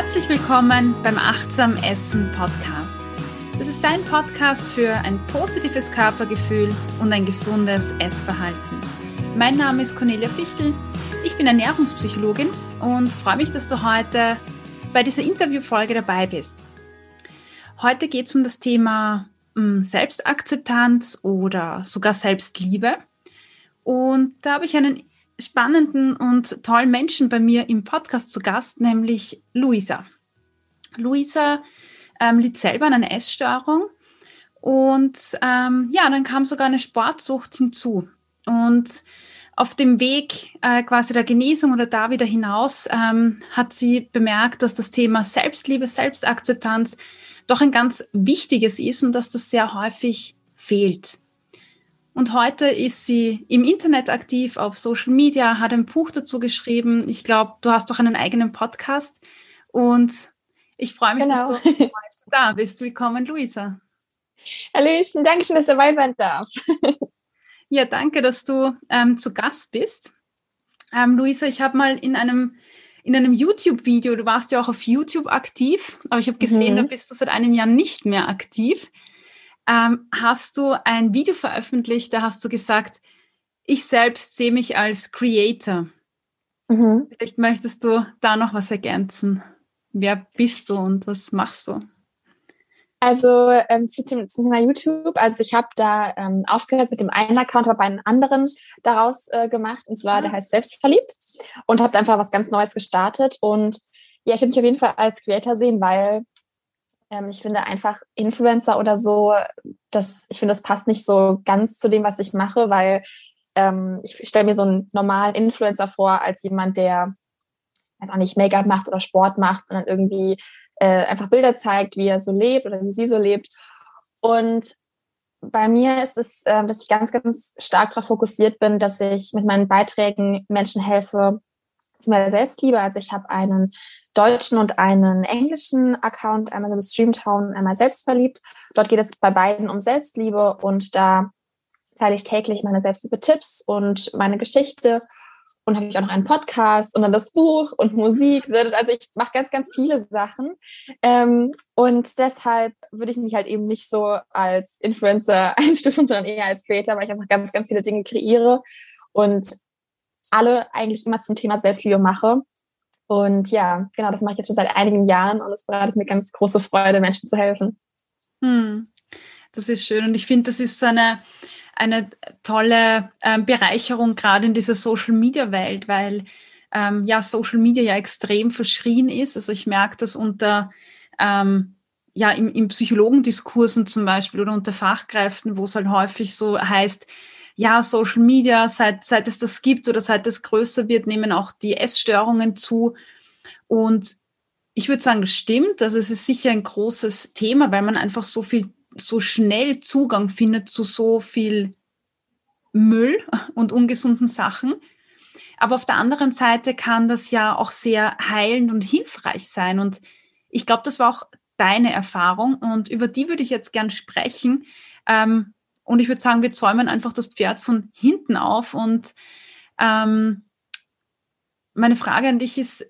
Herzlich willkommen beim Achtsam Essen Podcast. Das ist dein Podcast für ein positives Körpergefühl und ein gesundes Essverhalten. Mein Name ist Cornelia Fichtel. Ich bin Ernährungspsychologin und freue mich, dass du heute bei dieser Interviewfolge dabei bist. Heute geht es um das Thema hm, Selbstakzeptanz oder sogar Selbstliebe. Und da habe ich einen spannenden und tollen Menschen bei mir im Podcast zu Gast, nämlich Luisa. Luisa ähm, litt selber an einer Essstörung und ähm, ja, dann kam sogar eine Sportsucht hinzu. Und auf dem Weg äh, quasi der Genesung oder da wieder hinaus ähm, hat sie bemerkt, dass das Thema Selbstliebe, Selbstakzeptanz doch ein ganz wichtiges ist und dass das sehr häufig fehlt. Und heute ist sie im Internet aktiv, auf Social Media, hat ein Buch dazu geschrieben. Ich glaube, du hast doch einen eigenen Podcast. Und ich freue mich, genau. dass du da bist. Willkommen, Luisa. Hallöchen, danke schön, dass ich dabei sein darf. ja, danke, dass du ähm, zu Gast bist. Ähm, Luisa, ich habe mal in einem in einem YouTube-Video, du warst ja auch auf YouTube aktiv, aber ich habe gesehen, mhm. da bist du seit einem Jahr nicht mehr aktiv ähm, hast du ein Video veröffentlicht, da hast du gesagt, ich selbst sehe mich als Creator. Mhm. Vielleicht möchtest du da noch was ergänzen. Wer bist du und was machst du? Also ähm, zu, zum, Thema YouTube, also ich habe da ähm, aufgehört mit dem einen Account, habe einen anderen daraus äh, gemacht, und zwar, der mhm. heißt Selbstverliebt und habe einfach was ganz Neues gestartet und ja, ich würde mich auf jeden Fall als Creator sehen, weil ich finde einfach Influencer oder so, das, ich finde, das passt nicht so ganz zu dem, was ich mache, weil ähm, ich stelle mir so einen normalen Influencer vor als jemand, der, weiß auch nicht, Make-up macht oder Sport macht und dann irgendwie äh, einfach Bilder zeigt, wie er so lebt oder wie sie so lebt. Und bei mir ist es, äh, dass ich ganz, ganz stark darauf fokussiert bin, dass ich mit meinen Beiträgen Menschen helfe, zu meiner Selbstliebe. Also ich habe einen deutschen und einen englischen Account, einmal im Streamtown, einmal selbstverliebt. Dort geht es bei beiden um Selbstliebe und da teile ich täglich meine Selbstliebe-Tipps und meine Geschichte und habe ich auch noch einen Podcast und dann das Buch und Musik. Also ich mache ganz, ganz viele Sachen. Ähm, und deshalb würde ich mich halt eben nicht so als Influencer einstufen, sondern eher als Creator, weil ich einfach ganz, ganz viele Dinge kreiere und alle eigentlich immer zum Thema Selbstliebe mache. Und ja, genau, das mache ich jetzt schon seit einigen Jahren und es bereitet mir ganz große Freude, Menschen zu helfen. Hm, das ist schön und ich finde, das ist so eine, eine tolle ähm, Bereicherung gerade in dieser Social Media Welt, weil ähm, ja Social Media ja extrem verschrien ist. Also ich merke das unter ähm, ja im, im Psychologendiskursen zum Beispiel oder unter Fachkräften, wo es halt häufig so heißt, ja, Social Media, seit, seit es das gibt oder seit es größer wird, nehmen auch die Essstörungen zu. Und ich würde sagen, das stimmt. Also es ist sicher ein großes Thema, weil man einfach so viel, so schnell Zugang findet zu so viel Müll und ungesunden Sachen. Aber auf der anderen Seite kann das ja auch sehr heilend und hilfreich sein. Und ich glaube, das war auch deine Erfahrung und über die würde ich jetzt gern sprechen. Ähm, und ich würde sagen, wir zäumen einfach das Pferd von hinten auf. Und ähm, meine Frage an dich ist,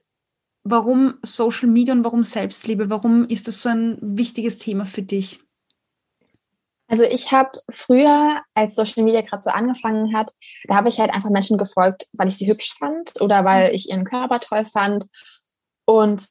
warum Social Media und warum Selbstliebe? Warum ist das so ein wichtiges Thema für dich? Also ich habe früher, als Social Media gerade so angefangen hat, da habe ich halt einfach Menschen gefolgt, weil ich sie hübsch fand oder weil mhm. ich ihren Körper toll fand. Und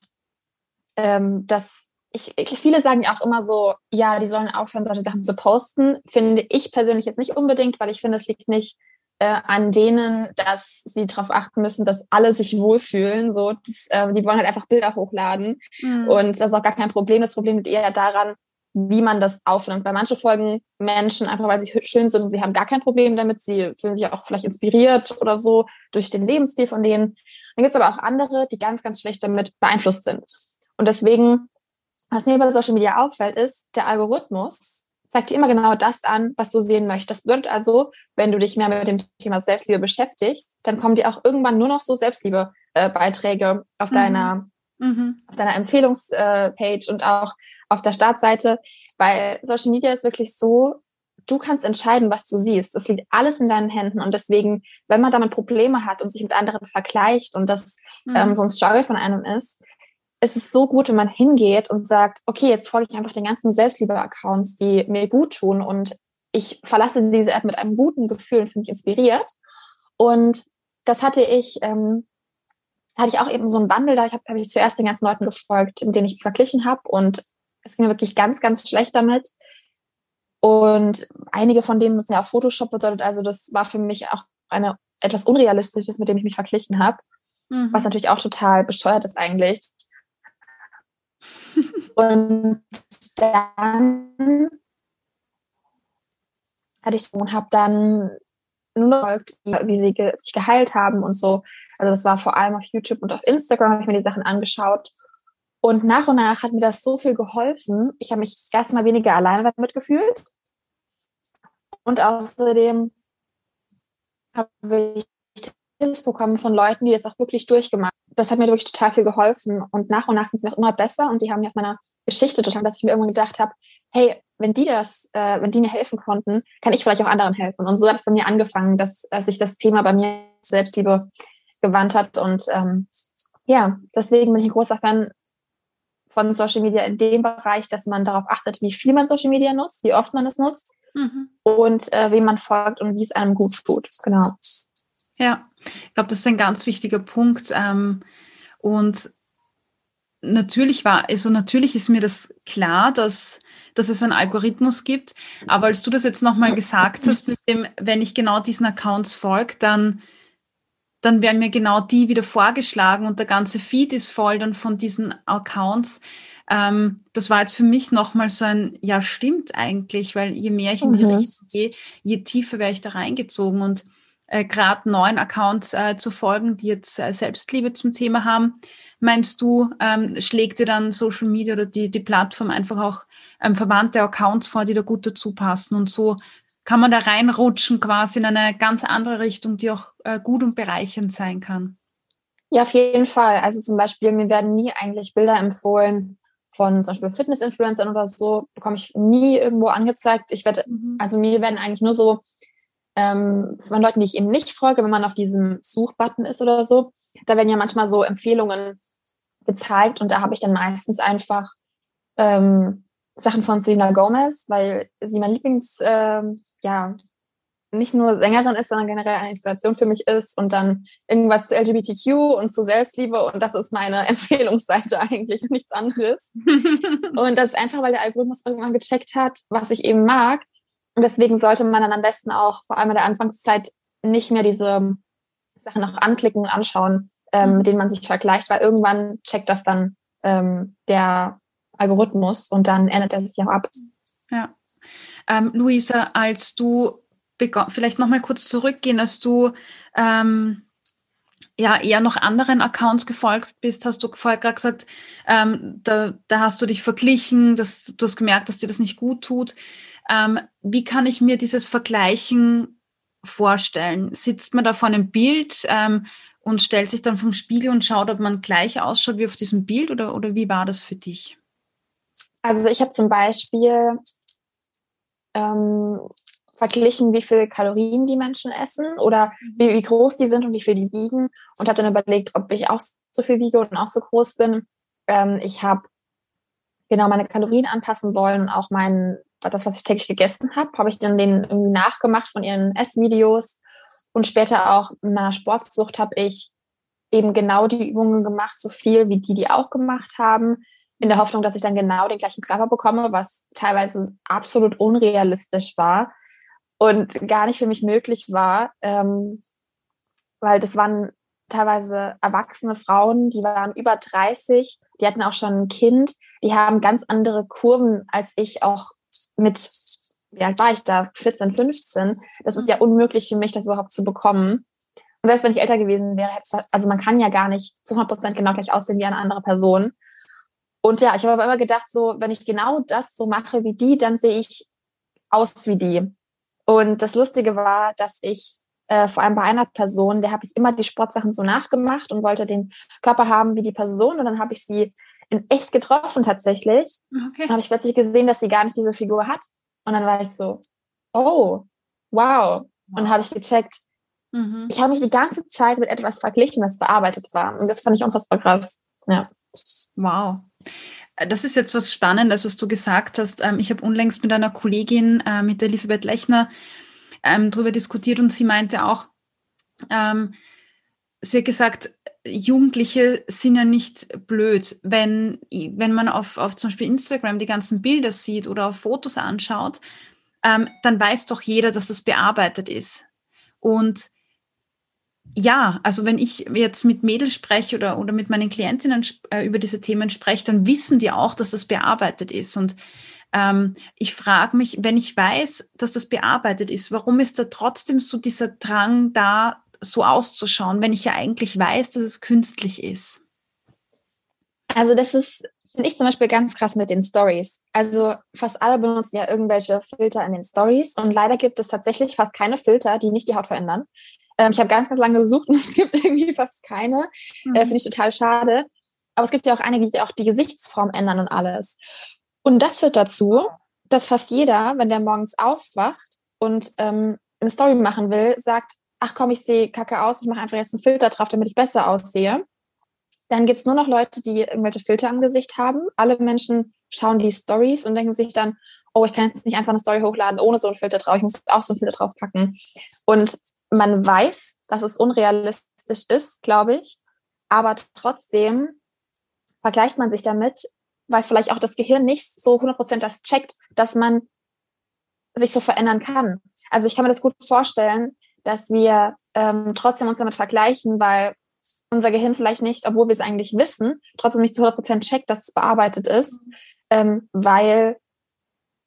ähm, das ich, viele sagen ja auch immer so, ja, die sollen aufhören, solche Sachen zu posten. Finde ich persönlich jetzt nicht unbedingt, weil ich finde, es liegt nicht äh, an denen, dass sie darauf achten müssen, dass alle sich wohlfühlen. So, das, äh, die wollen halt einfach Bilder hochladen. Mhm. Und das ist auch gar kein Problem. Das Problem liegt eher daran, wie man das aufnimmt. Weil manche folgen Menschen einfach, weil sie schön sind und sie haben gar kein Problem damit. Sie fühlen sich auch vielleicht inspiriert oder so durch den Lebensstil von denen. Dann gibt es aber auch andere, die ganz, ganz schlecht damit beeinflusst sind. Und deswegen was mir bei Social Media auffällt, ist, der Algorithmus zeigt dir immer genau das an, was du sehen möchtest. Das bedeutet also, wenn du dich mehr mit dem Thema Selbstliebe beschäftigst, dann kommen dir auch irgendwann nur noch so Selbstliebe-Beiträge auf mhm. deiner, mhm. auf deiner Empfehlungspage äh, und auch auf der Startseite, weil Social Media ist wirklich so, du kannst entscheiden, was du siehst. Es liegt alles in deinen Händen und deswegen, wenn man damit Probleme hat und sich mit anderen vergleicht und das mhm. ähm, so ein Struggle von einem ist, es ist so gut, wenn man hingeht und sagt, okay, jetzt folge ich einfach den ganzen Selbstliebe-Accounts, die mir gut tun und ich verlasse diese App mit einem guten Gefühl und finde mich inspiriert. Und das hatte ich, ähm, hatte ich auch eben so einen Wandel, da habe hab ich zuerst den ganzen Leuten gefolgt, mit denen ich verglichen habe und es ging mir wirklich ganz, ganz schlecht damit. Und einige von denen nutzen ja auch Photoshop bedeutet, also das war für mich auch eine etwas Unrealistisches, mit dem ich mich verglichen habe, mhm. was natürlich auch total bescheuert ist eigentlich. Und dann hatte ich und habe dann nur noch wie sie ge sich geheilt haben und so. Also das war vor allem auf YouTube und auf Instagram habe ich mir die Sachen angeschaut. Und nach und nach hat mir das so viel geholfen. Ich habe mich erstmal weniger alleine damit gefühlt. Und außerdem habe ich bekommen von Leuten, die das auch wirklich durchgemacht haben. Das hat mir wirklich total viel geholfen. Und nach und nach ging es mir auch immer besser. Und die haben mir auf meiner Geschichte total, dass ich mir irgendwann gedacht habe, hey, wenn die das, äh, wenn die mir helfen konnten, kann ich vielleicht auch anderen helfen. Und so hat es bei mir angefangen, dass, dass sich das Thema bei mir Selbstliebe gewandt hat. Und ähm, ja, deswegen bin ich ein großer Fan von Social Media in dem Bereich, dass man darauf achtet, wie viel man Social Media nutzt, wie oft man es nutzt mhm. und äh, wem man folgt und wie es einem gut tut. Genau. Ja, ich glaube, das ist ein ganz wichtiger Punkt. Ähm, und natürlich war, also natürlich ist mir das klar, dass, dass es einen Algorithmus gibt. Aber als du das jetzt nochmal gesagt hast, mit dem, wenn ich genau diesen Accounts folge, dann, dann werden mir genau die wieder vorgeschlagen und der ganze Feed ist voll dann von diesen Accounts. Ähm, das war jetzt für mich nochmal so ein, ja, stimmt eigentlich, weil je mehr ich in die mhm. Richtung gehe, je tiefer wäre ich da reingezogen und äh, gerade neuen Accounts äh, zu folgen, die jetzt äh, Selbstliebe zum Thema haben. Meinst du, ähm, schlägt dir dann Social Media oder die, die Plattform einfach auch ähm, verwandte Accounts vor, die da gut dazu passen und so kann man da reinrutschen quasi in eine ganz andere Richtung, die auch äh, gut und bereichernd sein kann? Ja, auf jeden Fall. Also zum Beispiel, mir werden nie eigentlich Bilder empfohlen von zum Beispiel Fitness-Influencern oder so, bekomme ich nie irgendwo angezeigt. Ich werde, mhm. also mir werden eigentlich nur so ähm, von Leuten, die ich eben nicht folge, wenn man auf diesem Suchbutton ist oder so, da werden ja manchmal so Empfehlungen gezeigt und da habe ich dann meistens einfach ähm, Sachen von Selena Gomez, weil sie mein Lieblings, ähm, ja, nicht nur Sängerin ist, sondern generell eine Inspiration für mich ist und dann irgendwas zu LGBTQ und zu Selbstliebe und das ist meine Empfehlungsseite eigentlich und nichts anderes. und das ist einfach, weil der Algorithmus irgendwann gecheckt hat, was ich eben mag und deswegen sollte man dann am besten auch vor allem in der Anfangszeit nicht mehr diese Sachen noch anklicken und anschauen, ähm, mit denen man sich vergleicht, weil irgendwann checkt das dann ähm, der Algorithmus und dann ändert er sich auch ab. Ja. Ähm, Luisa, als du vielleicht noch mal kurz zurückgehen, als du ähm, ja eher noch anderen Accounts gefolgt bist, hast du vorher gerade gesagt, ähm, da, da hast du dich verglichen, dass du hast gemerkt, dass dir das nicht gut tut. Ähm, wie kann ich mir dieses Vergleichen vorstellen? Sitzt man da vor einem Bild ähm, und stellt sich dann vom Spiegel und schaut, ob man gleich ausschaut wie auf diesem Bild oder, oder wie war das für dich? Also ich habe zum Beispiel ähm, verglichen, wie viel Kalorien die Menschen essen oder wie, wie groß die sind und wie viel die wiegen und habe dann überlegt, ob ich auch so viel wiege und auch so groß bin. Ähm, ich habe genau meine Kalorien anpassen wollen und auch meinen das, was ich täglich gegessen habe, habe ich dann den irgendwie nachgemacht von ihren Essvideos. Und später auch in meiner Sportsucht habe ich eben genau die Übungen gemacht, so viel wie die, die auch gemacht haben, in der Hoffnung, dass ich dann genau den gleichen Körper bekomme, was teilweise absolut unrealistisch war und gar nicht für mich möglich war, ähm, weil das waren teilweise erwachsene Frauen, die waren über 30, die hatten auch schon ein Kind, die haben ganz andere Kurven als ich auch mit, wie alt war ich da, 14, 15, das ist ja mhm. unmöglich für mich, das überhaupt zu bekommen. Und selbst wenn ich älter gewesen wäre, also man kann ja gar nicht zu 100 Prozent genau gleich aussehen wie eine andere Person. Und ja, ich habe aber immer gedacht, so, wenn ich genau das so mache wie die, dann sehe ich aus wie die. Und das Lustige war, dass ich äh, vor allem bei einer Person, der habe ich immer die Sportsachen so nachgemacht und wollte den Körper haben wie die Person. Und dann habe ich sie in echt getroffen tatsächlich. Okay. Dann habe ich plötzlich gesehen, dass sie gar nicht diese Figur hat. Und dann war ich so, oh, wow. Und dann habe ich gecheckt, mhm. ich habe mich die ganze Zeit mit etwas verglichen, das bearbeitet war. Und das fand ich unfassbar krass. Ja. Wow. Das ist jetzt was Spannendes, was du gesagt hast. Ähm, ich habe unlängst mit einer Kollegin, äh, mit Elisabeth Lechner, ähm, darüber diskutiert und sie meinte auch, ähm, sie hat gesagt, Jugendliche sind ja nicht blöd. Wenn, wenn man auf, auf zum Beispiel Instagram die ganzen Bilder sieht oder auf Fotos anschaut, ähm, dann weiß doch jeder, dass das bearbeitet ist. Und ja, also wenn ich jetzt mit Mädels spreche oder, oder mit meinen Klientinnen äh, über diese Themen spreche, dann wissen die auch, dass das bearbeitet ist. Und ähm, ich frage mich, wenn ich weiß, dass das bearbeitet ist, warum ist da trotzdem so dieser Drang da, so auszuschauen, wenn ich ja eigentlich weiß, dass es künstlich ist? Also das ist, finde ich zum Beispiel ganz krass mit den Stories. Also fast alle benutzen ja irgendwelche Filter in den Stories und leider gibt es tatsächlich fast keine Filter, die nicht die Haut verändern. Ähm, ich habe ganz, ganz lange gesucht und es gibt irgendwie fast keine. Mhm. Äh, finde ich total schade. Aber es gibt ja auch einige, die auch die Gesichtsform ändern und alles. Und das führt dazu, dass fast jeder, wenn der morgens aufwacht und ähm, eine Story machen will, sagt, ach komm, ich sehe kacke aus, ich mache einfach jetzt einen Filter drauf, damit ich besser aussehe. Dann gibt's nur noch Leute, die irgendwelche Filter am Gesicht haben. Alle Menschen schauen die Stories und denken sich dann, oh, ich kann jetzt nicht einfach eine Story hochladen ohne so einen Filter drauf, ich muss auch so einen Filter draufpacken. Und man weiß, dass es unrealistisch ist, glaube ich, aber trotzdem vergleicht man sich damit, weil vielleicht auch das Gehirn nicht so 100% das checkt, dass man sich so verändern kann. Also ich kann mir das gut vorstellen, dass wir ähm, trotzdem uns damit vergleichen, weil unser Gehirn vielleicht nicht, obwohl wir es eigentlich wissen, trotzdem nicht zu 100% checkt, dass es bearbeitet ist, ähm, weil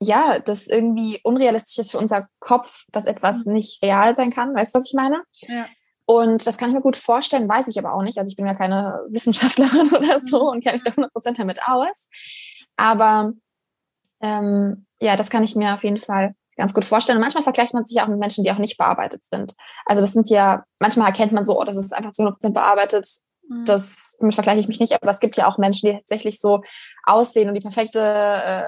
ja, das irgendwie unrealistisch ist für unser Kopf, dass etwas mhm. nicht real sein kann. Weißt du, was ich meine? Ja. Und das kann ich mir gut vorstellen, weiß ich aber auch nicht. Also ich bin ja keine Wissenschaftlerin oder so mhm. und kenne mich da 100% damit aus. Aber ähm, ja, das kann ich mir auf jeden Fall ganz gut vorstellen. Und manchmal vergleicht man sich auch mit Menschen, die auch nicht bearbeitet sind. Also das sind ja, manchmal erkennt man so, oh, das ist einfach zu 100% bearbeitet. Mhm. Das, damit vergleiche ich mich nicht. Aber es gibt ja auch Menschen, die tatsächlich so aussehen und die perfekte, äh,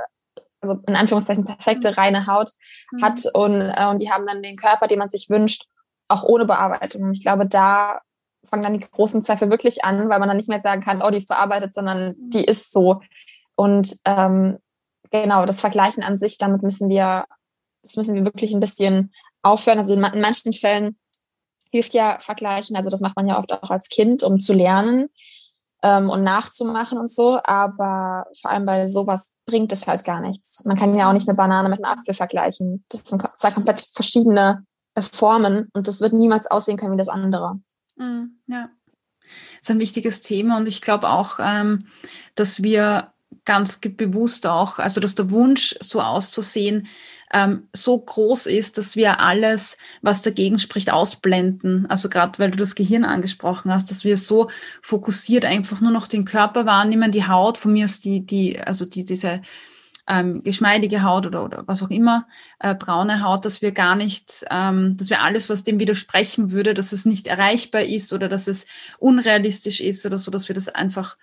also in Anführungszeichen perfekte mhm. reine Haut mhm. hat und, äh, und die haben dann den Körper, den man sich wünscht, auch ohne Bearbeitung. Ich glaube, da fangen dann die großen Zweifel wirklich an, weil man dann nicht mehr sagen kann, oh, die ist bearbeitet, sondern die ist so. Und ähm, genau, das Vergleichen an sich, damit müssen wir das müssen wir wirklich ein bisschen aufhören. Also in manchen Fällen hilft ja Vergleichen. Also das macht man ja oft auch als Kind, um zu lernen ähm, und nachzumachen und so. Aber vor allem bei sowas bringt es halt gar nichts. Man kann ja auch nicht eine Banane mit einem Apfel vergleichen. Das sind zwei komplett verschiedene äh, Formen und das wird niemals aussehen können wie das andere. Mm, ja, das ist ein wichtiges Thema und ich glaube auch, ähm, dass wir ganz bewusst auch, also dass der Wunsch, so auszusehen, ähm, so groß ist, dass wir alles, was dagegen spricht, ausblenden. Also gerade weil du das Gehirn angesprochen hast, dass wir so fokussiert einfach nur noch den Körper wahrnehmen, die Haut, von mir ist die, die, also die, diese ähm, geschmeidige Haut oder, oder was auch immer, äh, braune Haut, dass wir gar nicht, ähm, dass wir alles, was dem widersprechen würde, dass es nicht erreichbar ist oder dass es unrealistisch ist oder so, dass wir das einfach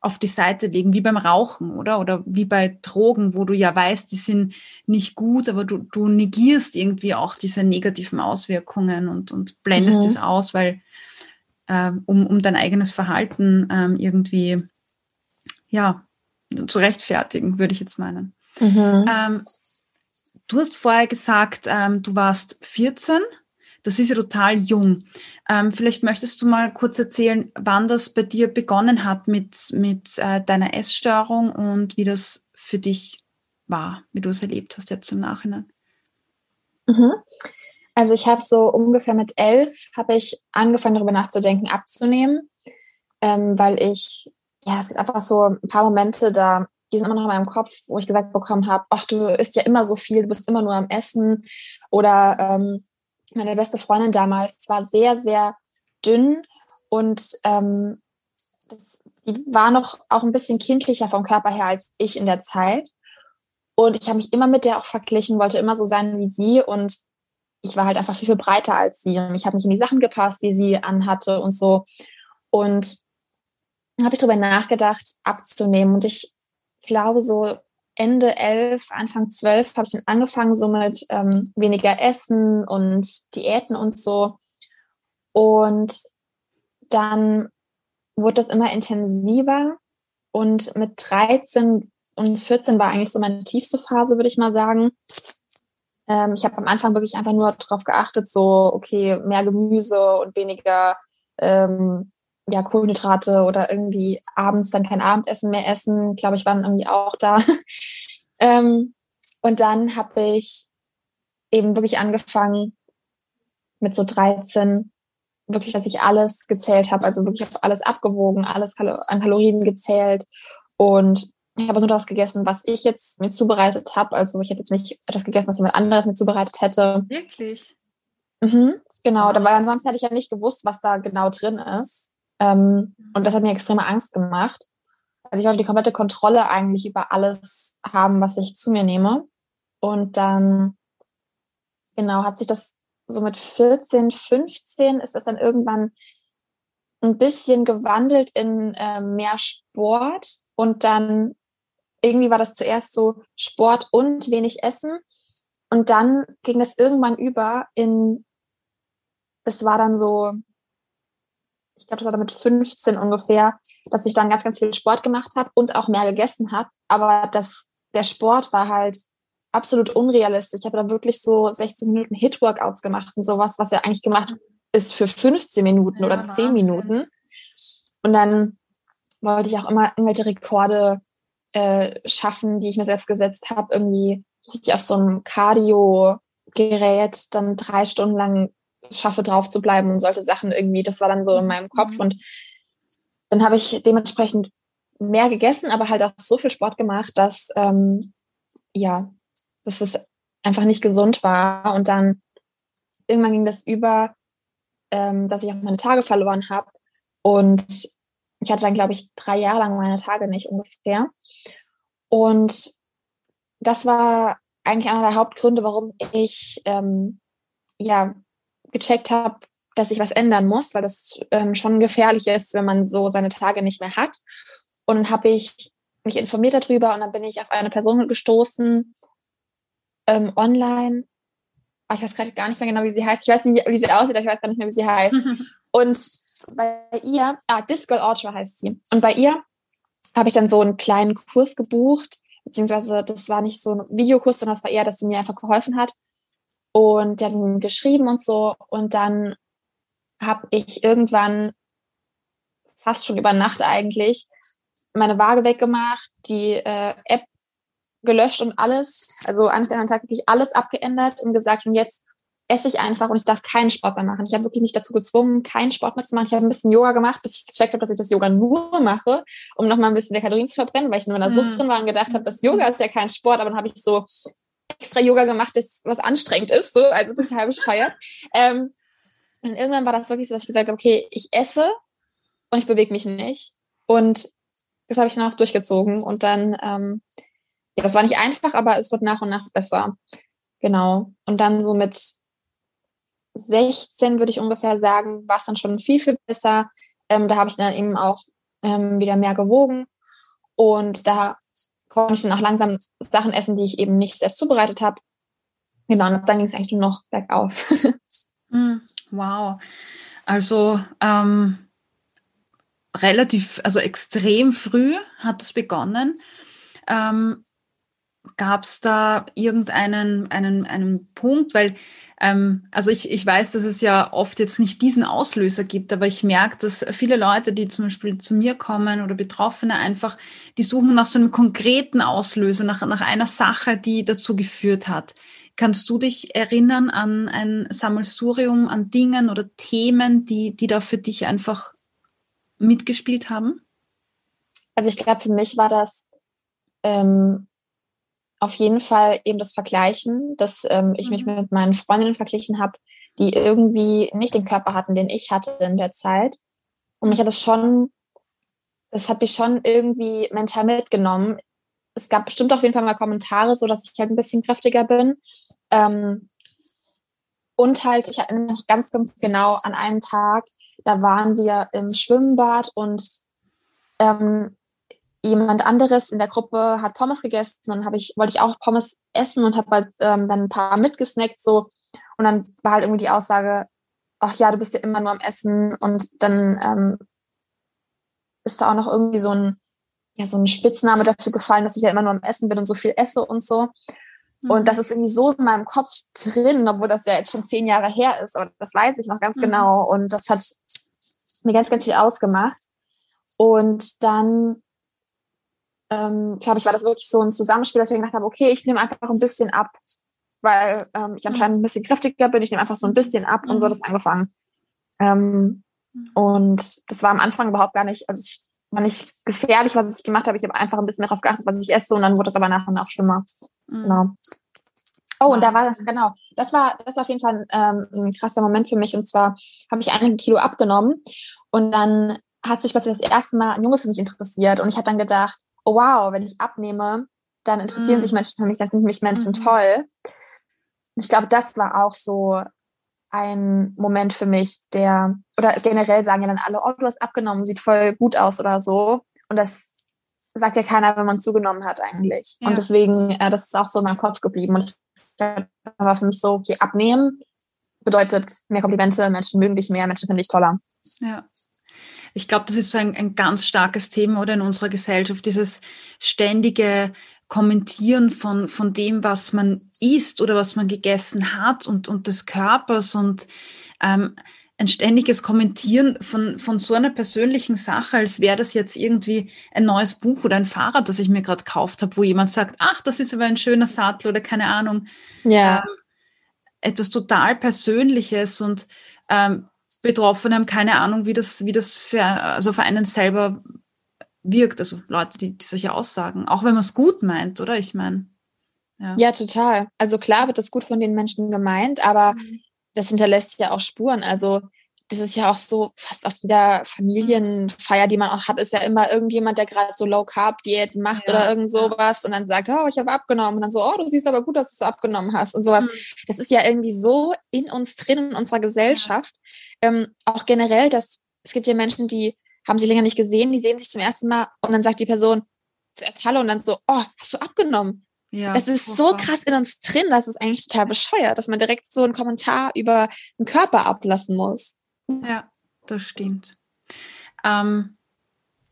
auf die Seite legen, wie beim Rauchen, oder? Oder wie bei Drogen, wo du ja weißt, die sind nicht gut, aber du, du negierst irgendwie auch diese negativen Auswirkungen und, und blendest es mhm. aus, weil äh, um, um dein eigenes Verhalten ähm, irgendwie ja, zu rechtfertigen, würde ich jetzt meinen. Mhm. Ähm, du hast vorher gesagt, ähm, du warst 14 das ist ja total jung. Ähm, vielleicht möchtest du mal kurz erzählen, wann das bei dir begonnen hat mit, mit äh, deiner Essstörung und wie das für dich war, wie du es erlebt hast jetzt im Nachhinein. Mhm. Also ich habe so ungefähr mit elf habe ich angefangen darüber nachzudenken, abzunehmen, ähm, weil ich ja es gibt einfach so ein paar Momente da die sind immer noch in meinem Kopf, wo ich gesagt bekommen habe, ach du isst ja immer so viel, du bist immer nur am Essen oder ähm, meine beste Freundin damals war sehr, sehr dünn und ähm, das, die war noch auch ein bisschen kindlicher vom Körper her als ich in der Zeit. Und ich habe mich immer mit der auch verglichen, wollte immer so sein wie sie und ich war halt einfach viel, viel breiter als sie und ich habe nicht in die Sachen gepasst, die sie anhatte und so. Und habe ich darüber nachgedacht, abzunehmen. Und ich glaube, so Ende elf, Anfang zwölf habe ich dann angefangen, so mit ähm, weniger Essen und Diäten und so. Und dann wurde das immer intensiver und mit 13 und 14 war eigentlich so meine tiefste Phase, würde ich mal sagen. Ähm, ich habe am Anfang wirklich einfach nur darauf geachtet, so, okay, mehr Gemüse und weniger ähm, ja, Kohlenhydrate oder irgendwie abends dann kein Abendessen mehr essen. Glaube ich, waren irgendwie auch da. ähm, und dann habe ich eben wirklich angefangen mit so 13, wirklich, dass ich alles gezählt habe, also wirklich habe alles abgewogen, alles an Kalorien gezählt und ich habe nur das gegessen, was ich jetzt mir zubereitet habe. Also ich habe jetzt nicht etwas gegessen, was jemand anderes mir zubereitet hätte. Wirklich? Mhm, genau, weil ansonsten hätte ich ja nicht gewusst, was da genau drin ist. Ähm, und das hat mir extreme Angst gemacht. Also ich wollte die komplette Kontrolle eigentlich über alles haben, was ich zu mir nehme. Und dann, genau, hat sich das so mit 14, 15 ist das dann irgendwann ein bisschen gewandelt in äh, mehr Sport. Und dann irgendwie war das zuerst so Sport und wenig Essen. Und dann ging das irgendwann über in, es war dann so, ich glaube, das war dann mit 15 ungefähr, dass ich dann ganz, ganz viel Sport gemacht habe und auch mehr gegessen habe. Aber das, der Sport war halt absolut unrealistisch. Ich habe da wirklich so 16 Minuten Hit-Workouts gemacht und sowas, was ja eigentlich gemacht ist für 15 Minuten ja, oder 10 Minuten. Und dann wollte ich auch immer irgendwelche Rekorde äh, schaffen, die ich mir selbst gesetzt habe. Irgendwie, dass ich auf so einem Cardio-Gerät dann drei Stunden lang schaffe, drauf zu bleiben und solche Sachen irgendwie. Das war dann so in meinem Kopf. Mhm. Und dann habe ich dementsprechend mehr gegessen, aber halt auch so viel Sport gemacht, dass ähm, ja, dass es einfach nicht gesund war. Und dann irgendwann ging das über, ähm, dass ich auch meine Tage verloren habe. Und ich hatte dann, glaube ich, drei Jahre lang meine Tage nicht ungefähr. Und das war eigentlich einer der Hauptgründe, warum ich ähm, ja gecheckt habe, dass ich was ändern muss, weil das ähm, schon gefährlich ist, wenn man so seine Tage nicht mehr hat. Und dann habe ich mich informiert darüber und dann bin ich auf eine Person gestoßen ähm, online. Oh, ich weiß gerade gar nicht mehr genau, wie sie heißt. Ich weiß nicht, wie sie aussieht, aber ich weiß gar nicht mehr, wie sie heißt. und bei ihr, ah, Disco Ultra heißt sie. Und bei ihr habe ich dann so einen kleinen Kurs gebucht, beziehungsweise das war nicht so ein Videokurs, sondern das war eher, dass sie mir einfach geholfen hat. Und die mir geschrieben und so. Und dann habe ich irgendwann fast schon über Nacht eigentlich meine Waage weggemacht, die äh, App gelöscht und alles, also an dem Tag wirklich alles abgeändert und gesagt, und jetzt esse ich einfach und ich darf keinen Sport mehr machen. Ich habe wirklich mich dazu gezwungen, keinen Sport mehr zu machen. Ich habe ein bisschen Yoga gemacht, bis ich gecheckt habe, dass ich das Yoga nur mache, um nochmal ein bisschen der Kalorien zu verbrennen, weil ich nur in der Sucht mhm. drin war und gedacht habe, das Yoga ist ja kein Sport, aber dann habe ich so extra Yoga gemacht, das was anstrengend ist, so, also total bescheuert. Ähm, und irgendwann war das wirklich so, dass ich gesagt habe, okay, ich esse und ich bewege mich nicht. Und das habe ich dann auch durchgezogen. Und dann, ähm, ja, das war nicht einfach, aber es wird nach und nach besser. Genau. Und dann so mit 16 würde ich ungefähr sagen, war es dann schon viel, viel besser. Ähm, da habe ich dann eben auch ähm, wieder mehr gewogen. Und da konnte ich dann auch langsam Sachen essen, die ich eben nicht selbst zubereitet habe. Genau, und dann ging es eigentlich nur noch bergauf. Hm, wow. Also ähm, relativ, also extrem früh hat es begonnen. Ähm, Gab es da irgendeinen einen, einen Punkt? Weil ähm, also ich, ich weiß, dass es ja oft jetzt nicht diesen Auslöser gibt, aber ich merke, dass viele Leute, die zum Beispiel zu mir kommen oder Betroffene einfach, die suchen nach so einem konkreten Auslöser, nach, nach einer Sache, die dazu geführt hat. Kannst du dich erinnern an ein Sammelsurium an Dingen oder Themen, die, die da für dich einfach mitgespielt haben? Also ich glaube, für mich war das ähm, auf jeden Fall eben das Vergleichen, dass ähm, ich mich mhm. mit meinen Freundinnen verglichen habe, die irgendwie nicht den Körper hatten, den ich hatte in der Zeit. Und mich hat das schon, das hat mich schon irgendwie mental mitgenommen. Es gab bestimmt auf jeden Fall mal Kommentare, so dass ich halt ein bisschen kräftiger bin. Ähm, und halt, ich erinnere mich ganz, ganz genau an einen Tag, da waren wir im Schwimmbad und ähm, jemand anderes in der Gruppe hat Pommes gegessen und habe ich wollte ich auch Pommes essen und habe halt ähm, dann ein paar mitgesnackt so und dann war halt irgendwie die Aussage ach ja du bist ja immer nur am Essen und dann ähm, ist da auch noch irgendwie so ein, ja, so ein Spitzname dafür gefallen, dass ich ja immer nur am Essen bin und so viel esse und so. Mhm. Und das ist irgendwie so in meinem Kopf drin, obwohl das ja jetzt schon zehn Jahre her ist, aber das weiß ich noch ganz mhm. genau. Und das hat mir ganz, ganz viel ausgemacht. Und dann, ähm, glaube ich, war das wirklich so ein Zusammenspiel, dass ich gedacht habe, okay, ich nehme einfach ein bisschen ab, weil ähm, ich anscheinend ein bisschen kräftiger bin. Ich nehme einfach so ein bisschen ab und so hat es angefangen. Ähm, und das war am Anfang überhaupt gar nicht, also es war nicht gefährlich, was ich gemacht habe. Ich habe einfach ein bisschen darauf geachtet, was ich esse und dann wurde das aber nach und nach schlimmer. Mhm. Genau. Oh, und da war, genau, das war, das war auf jeden Fall ähm, ein krasser Moment für mich. Und zwar habe ich einige Kilo abgenommen und dann hat sich plötzlich das erste Mal ein Junge für mich interessiert. Und ich habe dann gedacht, oh wow, wenn ich abnehme, dann interessieren mhm. sich Menschen für mich, dann finden mich Menschen mhm. toll. Ich glaube, das war auch so ein Moment für mich, der, oder generell sagen ja dann alle, oh, du hast abgenommen, sieht voll gut aus oder so. Und das sagt ja keiner, wenn man zugenommen hat eigentlich. Ja. Und deswegen, äh, das ist auch so in meinem Kopf geblieben. Und da war für mich so, okay, abnehmen bedeutet mehr Komplimente, Menschen mögen dich mehr, Menschen finden dich toller. Ja. Ich glaube, das ist so ein, ein ganz starkes Thema oder in unserer Gesellschaft, dieses ständige Kommentieren von, von dem, was man isst oder was man gegessen hat und, und des Körpers und ähm, ein ständiges Kommentieren von, von so einer persönlichen Sache, als wäre das jetzt irgendwie ein neues Buch oder ein Fahrrad, das ich mir gerade gekauft habe, wo jemand sagt, ach, das ist aber ein schöner Sattel oder keine Ahnung. Ja. Ähm, etwas total Persönliches und ähm, Betroffene haben keine Ahnung, wie das, wie das für, also für einen selber wirkt. Also Leute, die, die solche Aussagen, auch wenn man es gut meint, oder? Ich meine. Ja. ja. total. Also klar wird das gut von den Menschen gemeint, aber mhm. das hinterlässt ja auch Spuren. Also das ist ja auch so, fast auf jeder Familienfeier, die man auch hat, ist ja immer irgendjemand, der gerade so Low-Carb-Diäten macht ja, oder irgend sowas ja. und dann sagt, oh, ich habe abgenommen und dann so, oh, du siehst aber gut, dass du so abgenommen hast und sowas. Mhm. Das ist ja irgendwie so in uns drin, in unserer Gesellschaft. Ja. Ähm, auch generell, dass es gibt ja Menschen, die haben sie länger nicht gesehen, die sehen sich zum ersten Mal und dann sagt die Person zuerst Hallo und dann so, oh, hast du abgenommen? Ja, das ist so krass in uns drin, das ist eigentlich total bescheuert, dass man direkt so einen Kommentar über den Körper ablassen muss. Ja, das stimmt. Ähm,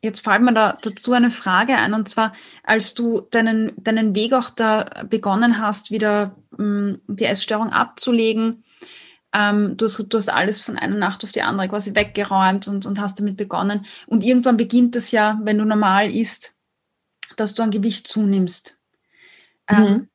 jetzt fällt mir da dazu eine Frage ein, und zwar, als du deinen, deinen Weg auch da begonnen hast, wieder ähm, die Essstörung abzulegen, ähm, du, hast, du hast alles von einer Nacht auf die andere quasi weggeräumt und, und hast damit begonnen. Und irgendwann beginnt es ja, wenn du normal isst, dass du an Gewicht zunimmst. Ähm, mhm.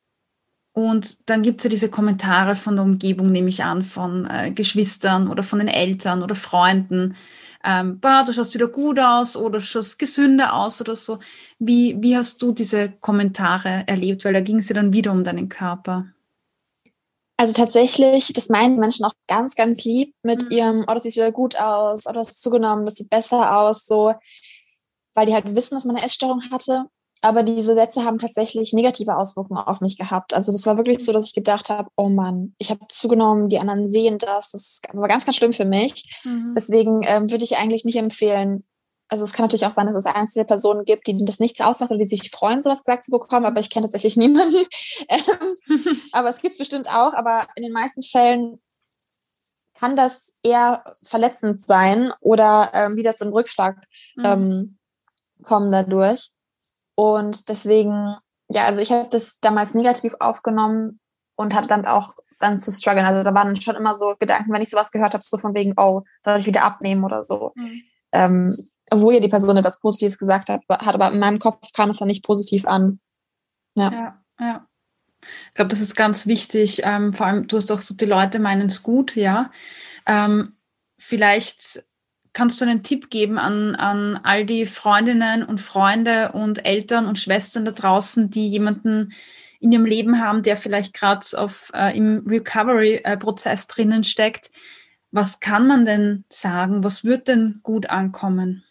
Und dann gibt es ja diese Kommentare von der Umgebung, nehme ich an, von äh, Geschwistern oder von den Eltern oder Freunden. Ähm, bah, du schaust wieder gut aus oder du schaust gesünder aus oder so. Wie, wie hast du diese Kommentare erlebt? Weil da ging es ja dann wieder um deinen Körper. Also tatsächlich, das meinen Menschen auch ganz, ganz lieb mit mhm. ihrem, oh, das sieht wieder gut aus, oh, das ist zugenommen, das sieht besser aus, so, weil die halt wissen, dass man eine Essstörung hatte. Aber diese Sätze haben tatsächlich negative Auswirkungen auf mich gehabt. Also das war wirklich so, dass ich gedacht habe, oh Mann, ich habe zugenommen, die anderen sehen das. Das war ganz, ganz schlimm für mich. Mhm. Deswegen ähm, würde ich eigentlich nicht empfehlen, also es kann natürlich auch sein, dass es einzelne Personen gibt, die das nichts ausmacht oder die sich freuen, sowas gesagt zu bekommen, aber ich kenne tatsächlich niemanden. Ähm, aber es gibt es bestimmt auch, aber in den meisten Fällen kann das eher verletzend sein oder ähm, wieder zum Rückschlag mhm. ähm, kommen dadurch. Und deswegen, ja, also ich habe das damals negativ aufgenommen und hatte dann auch dann zu strugglen. Also da waren schon immer so Gedanken, wenn ich sowas gehört habe, so von wegen, oh, soll ich wieder abnehmen oder so. Mhm. Ähm, obwohl ja die Person etwas Positives gesagt hat, hat, aber in meinem Kopf kam es dann nicht positiv an. Ja, ja. ja. Ich glaube, das ist ganz wichtig. Ähm, vor allem, du hast auch so, die Leute meinen es gut, ja. Ähm, vielleicht kannst du einen Tipp geben an, an all die Freundinnen und Freunde und Eltern und Schwestern da draußen, die jemanden in ihrem Leben haben, der vielleicht gerade äh, im Recovery-Prozess drinnen steckt. Was kann man denn sagen? Was wird denn gut ankommen?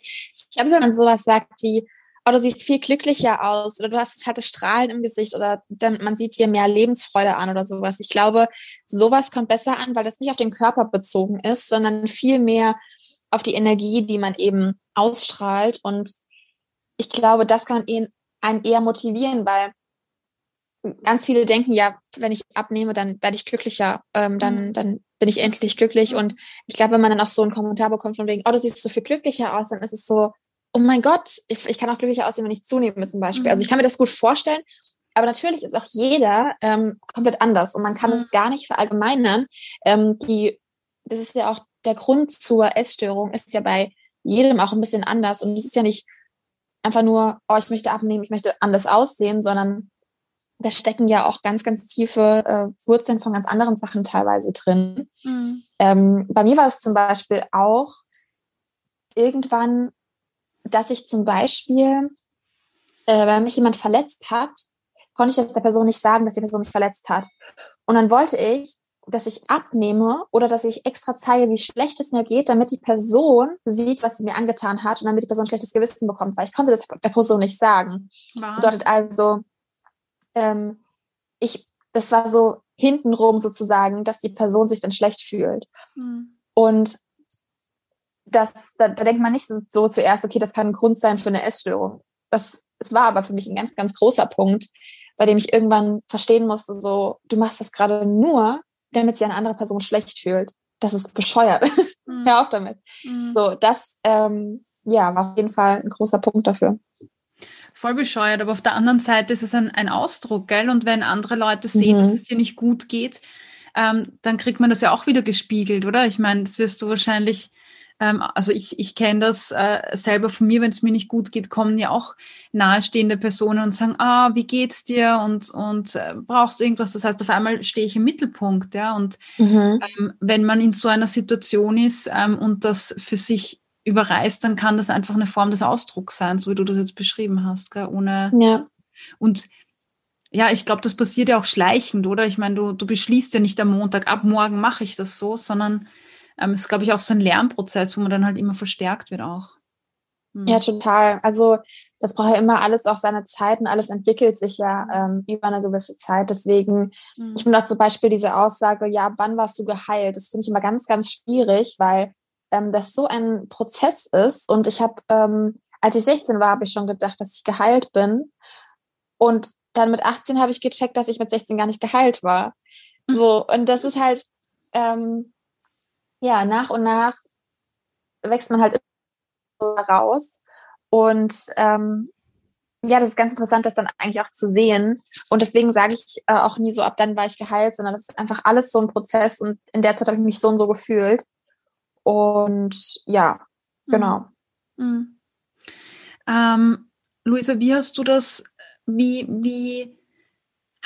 Ich glaube, wenn man sowas sagt wie, oh, du siehst viel glücklicher aus oder du hast total Strahlen im Gesicht oder man sieht dir mehr Lebensfreude an oder sowas. Ich glaube, sowas kommt besser an, weil das nicht auf den Körper bezogen ist, sondern viel mehr auf die Energie, die man eben ausstrahlt. Und ich glaube, das kann einen eher motivieren, weil ganz viele denken, ja, wenn ich abnehme, dann werde ich glücklicher, ähm, dann, mhm. dann bin ich endlich glücklich. Und ich glaube, wenn man dann auch so einen Kommentar bekommt von wegen, oh, du siehst so viel glücklicher aus, dann ist es so, oh mein Gott, ich, ich kann auch glücklicher aussehen, wenn ich zunehme zum Beispiel. Mhm. Also ich mhm. kann mir das gut vorstellen. Aber natürlich ist auch jeder ähm, komplett anders und man kann es mhm. gar nicht verallgemeinern. Ähm, die, das ist ja auch der Grund zur Essstörung, ist ja bei jedem auch ein bisschen anders. Und es ist ja nicht einfach nur, oh, ich möchte abnehmen, ich möchte anders aussehen, sondern da stecken ja auch ganz, ganz tiefe äh, Wurzeln von ganz anderen Sachen teilweise drin. Mhm. Ähm, bei mir war es zum Beispiel auch irgendwann, dass ich zum Beispiel, äh, wenn mich jemand verletzt hat, konnte ich das der Person nicht sagen, dass die Person mich verletzt hat. Und dann wollte ich, dass ich abnehme oder dass ich extra zeige, wie schlecht es mir geht, damit die Person sieht, was sie mir angetan hat und damit die Person ein schlechtes Gewissen bekommt, weil ich konnte das der Person nicht sagen. Was? Bedeutet also, ähm, ich, das war so hintenrum sozusagen, dass die Person sich dann schlecht fühlt. Mhm. Und das, da, da denkt man nicht so, so, zuerst, okay, das kann ein Grund sein für eine Essstörung. Das, das war aber für mich ein ganz, ganz großer Punkt, bei dem ich irgendwann verstehen musste, so, du machst das gerade nur, damit sich eine andere Person schlecht fühlt. Das ist bescheuert. Mhm. Hör auf damit. Mhm. So, das, ähm, ja, war auf jeden Fall ein großer Punkt dafür voll bescheuert, aber auf der anderen Seite ist es ein, ein Ausdruck, gell? Und wenn andere Leute sehen, mhm. dass es dir nicht gut geht, ähm, dann kriegt man das ja auch wieder gespiegelt, oder? Ich meine, das wirst du wahrscheinlich, ähm, also ich, ich kenne das äh, selber von mir, wenn es mir nicht gut geht, kommen ja auch nahestehende Personen und sagen, ah, wie geht's dir und, und äh, brauchst du irgendwas? Das heißt, auf einmal stehe ich im Mittelpunkt, ja. Und mhm. ähm, wenn man in so einer Situation ist ähm, und das für sich überreißt, dann kann das einfach eine Form des Ausdrucks sein, so wie du das jetzt beschrieben hast, gell? ohne ja. und ja, ich glaube, das passiert ja auch schleichend, oder? Ich meine, du, du beschließt ja nicht am Montag, ab morgen mache ich das so, sondern ähm, es ist, glaube ich, auch so ein Lernprozess, wo man dann halt immer verstärkt wird auch. Hm. Ja, total. Also das braucht ja immer alles auch seine Zeit und alles entwickelt sich ja ähm, über eine gewisse Zeit. Deswegen, hm. ich finde auch zum Beispiel diese Aussage, ja, wann warst du geheilt? Das finde ich immer ganz, ganz schwierig, weil ähm, das so ein Prozess ist. Und ich habe, ähm, als ich 16 war, habe ich schon gedacht, dass ich geheilt bin. Und dann mit 18 habe ich gecheckt, dass ich mit 16 gar nicht geheilt war. Mhm. So, und das ist halt, ähm, ja, nach und nach wächst man halt raus. Und ähm, ja, das ist ganz interessant, das dann eigentlich auch zu sehen. Und deswegen sage ich äh, auch nie so, ab dann war ich geheilt, sondern das ist einfach alles so ein Prozess. Und in der Zeit habe ich mich so und so gefühlt. Und ja, genau. Mhm. Mhm. Ähm, Luisa, wie hast du das, wie, wie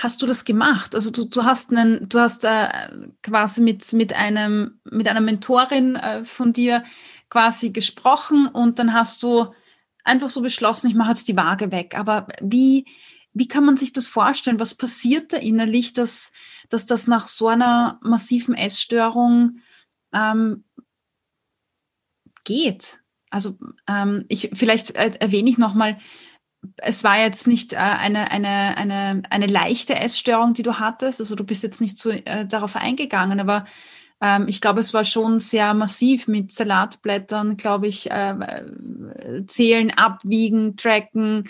hast du das gemacht? Also du, du hast einen, du hast äh, quasi mit, mit einem, mit einer Mentorin äh, von dir quasi gesprochen und dann hast du einfach so beschlossen, ich mache jetzt die Waage weg. Aber wie, wie kann man sich das vorstellen? Was passiert da innerlich, dass, dass das nach so einer massiven Essstörung ähm, geht. Also ähm, ich vielleicht äh, erwähne ich nochmal, es war jetzt nicht äh, eine, eine, eine, eine leichte Essstörung, die du hattest. Also du bist jetzt nicht so äh, darauf eingegangen, aber ähm, ich glaube, es war schon sehr massiv mit Salatblättern, glaube ich, äh, zählen, abwiegen, tracken,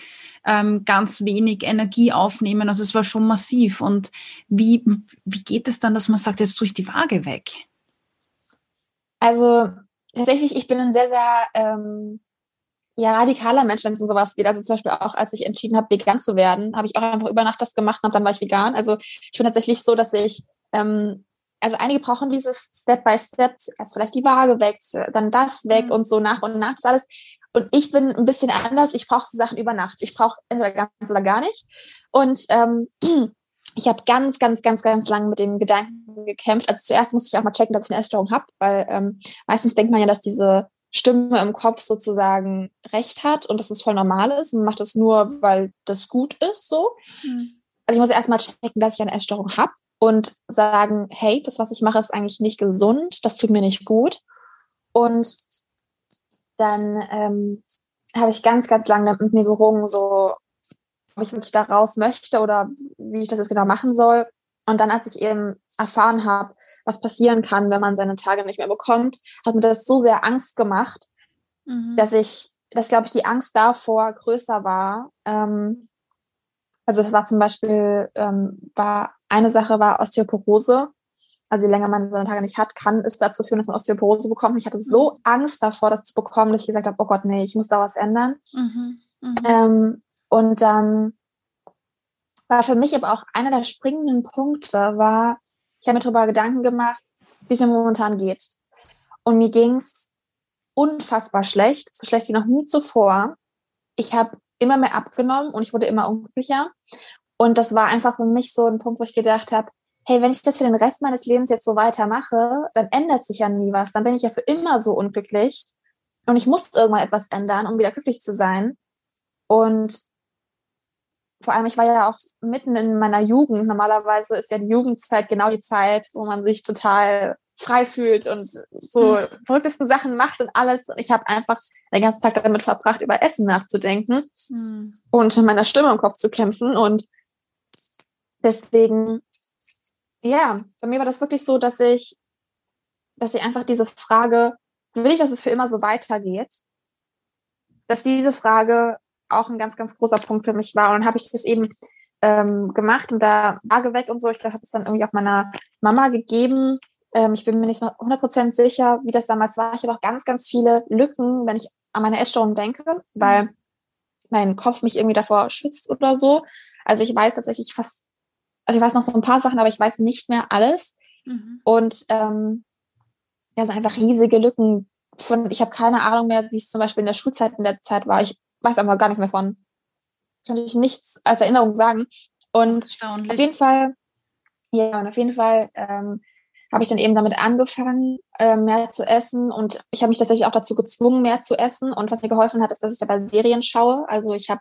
ähm, ganz wenig Energie aufnehmen. Also es war schon massiv. Und wie, wie geht es dann, dass man sagt, jetzt tue ich die Waage weg? Also tatsächlich, ich bin ein sehr, sehr ähm, ja, radikaler Mensch, wenn es um sowas geht. Also zum Beispiel auch, als ich entschieden habe, vegan zu werden, habe ich auch einfach über Nacht das gemacht und dann war ich vegan. Also ich bin tatsächlich so, dass ich, ähm, also einige brauchen dieses Step by Step, erst vielleicht die Waage weg, dann das weg mhm. und so nach und nach, das alles. Und ich bin ein bisschen anders. Ich brauche so Sachen über Nacht. Ich brauche entweder ganz oder gar nicht. Und ähm, ich habe ganz, ganz, ganz, ganz lange mit dem Gedanken gekämpft. Also zuerst musste ich auch mal checken, dass ich eine Essstörung habe, weil ähm, meistens denkt man ja, dass diese Stimme im Kopf sozusagen recht hat und dass es voll normal ist. Man macht das nur, weil das gut ist, so. Mhm. Also ich muss erst mal checken, dass ich eine Essstörung habe und sagen, hey, das, was ich mache, ist eigentlich nicht gesund, das tut mir nicht gut. Und dann ähm, habe ich ganz, ganz lange mit mir gerungen, so ob ich wirklich da raus möchte oder wie ich das jetzt genau machen soll. Und dann, als ich eben erfahren habe, was passieren kann, wenn man seine Tage nicht mehr bekommt, hat mir das so sehr Angst gemacht, mhm. dass ich, dass glaube ich die Angst davor größer war, ähm, Also es war zum Beispiel, ähm, war eine Sache war Osteoporose. Also je länger man seine Tage nicht hat, kann es dazu führen, dass man Osteoporose bekommt. Ich hatte so. Angst davor, das zu bekommen, dass ich gesagt habe, oh Gott, nee, ich muss da was ändern. Mhm. Mhm. Ähm, und dann war für mich aber auch einer der springenden Punkte, war, ich habe mir darüber Gedanken gemacht, wie es mir momentan geht. Und mir ging es unfassbar schlecht, so schlecht wie noch nie zuvor. Ich habe immer mehr abgenommen und ich wurde immer unglücklicher. Und das war einfach für mich so ein Punkt, wo ich gedacht habe, hey, wenn ich das für den Rest meines Lebens jetzt so weitermache, dann ändert sich ja nie was. Dann bin ich ja für immer so unglücklich. Und ich muss irgendwann etwas ändern, um wieder glücklich zu sein. Und vor allem, ich war ja auch mitten in meiner Jugend. Normalerweise ist ja die Jugendzeit genau die Zeit, wo man sich total frei fühlt und so mhm. verrücktesten Sachen macht und alles. Und ich habe einfach den ganzen Tag damit verbracht, über Essen nachzudenken mhm. und mit meiner Stimme im Kopf zu kämpfen. Und deswegen, ja, bei mir war das wirklich so, dass ich, dass ich einfach diese Frage, will ich, dass es für immer so weitergeht? Dass diese Frage auch ein ganz, ganz großer Punkt für mich war. Und dann habe ich das eben ähm, gemacht und da Frage weg und so. Ich glaube, habe es dann irgendwie auch meiner Mama gegeben. Ähm, ich bin mir nicht so 100% sicher, wie das damals war. Ich habe auch ganz, ganz viele Lücken, wenn ich an meine Essstörung denke, weil mein Kopf mich irgendwie davor schützt oder so. Also ich weiß tatsächlich fast, also ich weiß noch so ein paar Sachen, aber ich weiß nicht mehr alles. Mhm. Und ähm, ja, sind einfach riesige Lücken. Von, ich habe keine Ahnung mehr, wie es zum Beispiel in der Schulzeit in der Zeit war. Ich weiß aber gar nichts mehr von. Könnte ich nichts als Erinnerung sagen. Und auf jeden Fall, ja, und auf jeden Fall ähm, habe ich dann eben damit angefangen, äh, mehr zu essen. Und ich habe mich tatsächlich auch dazu gezwungen, mehr zu essen. Und was mir geholfen hat, ist, dass ich dabei Serien schaue. Also ich habe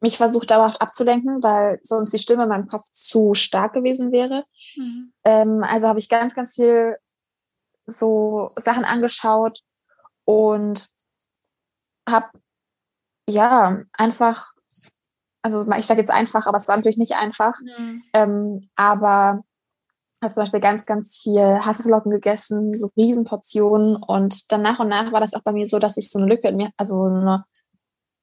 mich versucht, dauerhaft abzulenken, weil sonst die Stimme in meinem Kopf zu stark gewesen wäre. Mhm. Ähm, also habe ich ganz, ganz viel so Sachen angeschaut und habe ja, einfach, also ich sage jetzt einfach, aber es war natürlich nicht einfach. Mhm. Ähm, aber habe zum Beispiel ganz, ganz viel Haferflocken gegessen, so Riesenportionen. Und dann nach und nach war das auch bei mir so, dass ich so eine Lücke in mir, also eine,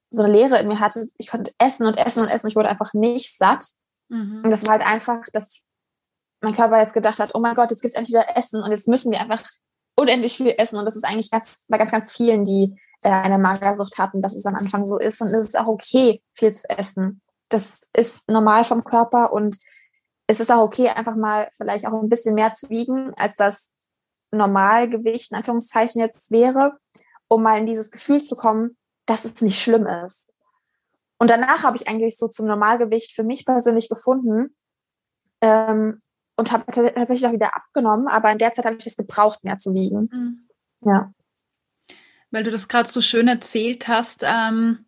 so eine Leere in mir hatte. Ich konnte essen und essen und essen. Ich wurde einfach nicht satt. Mhm. Und das war halt einfach, dass mein Körper jetzt gedacht hat, oh mein Gott, jetzt gibt's endlich wieder Essen und jetzt müssen wir einfach unendlich viel essen. Und das ist eigentlich ganz, bei ganz, ganz vielen, die eine Magersucht hatten, dass es am Anfang so ist. Und es ist auch okay, viel zu essen. Das ist normal vom Körper und es ist auch okay, einfach mal vielleicht auch ein bisschen mehr zu wiegen, als das Normalgewicht in Anführungszeichen jetzt wäre, um mal in dieses Gefühl zu kommen, dass es nicht schlimm ist. Und danach habe ich eigentlich so zum Normalgewicht für mich persönlich gefunden ähm, und habe tatsächlich auch wieder abgenommen, aber in der Zeit habe ich es gebraucht, mehr zu wiegen. Mhm. Ja weil du das gerade so schön erzählt hast. Ähm,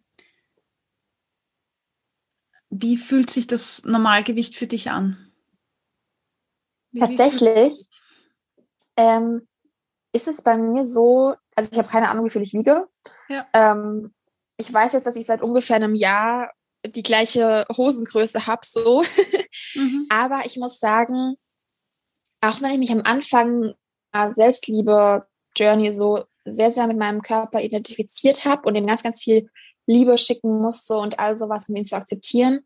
wie fühlt sich das Normalgewicht für dich an? Wie Tatsächlich ähm, ist es bei mir so, also ich habe keine Ahnung, wie viel ich wiege. Ja. Ähm, ich weiß jetzt, dass ich seit ungefähr einem Jahr die gleiche Hosengröße habe, so. mhm. Aber ich muss sagen, auch wenn ich mich am Anfang Selbstliebe Journey so sehr, sehr mit meinem Körper identifiziert habe und ihm ganz, ganz viel Liebe schicken musste und all sowas, um ihn zu akzeptieren,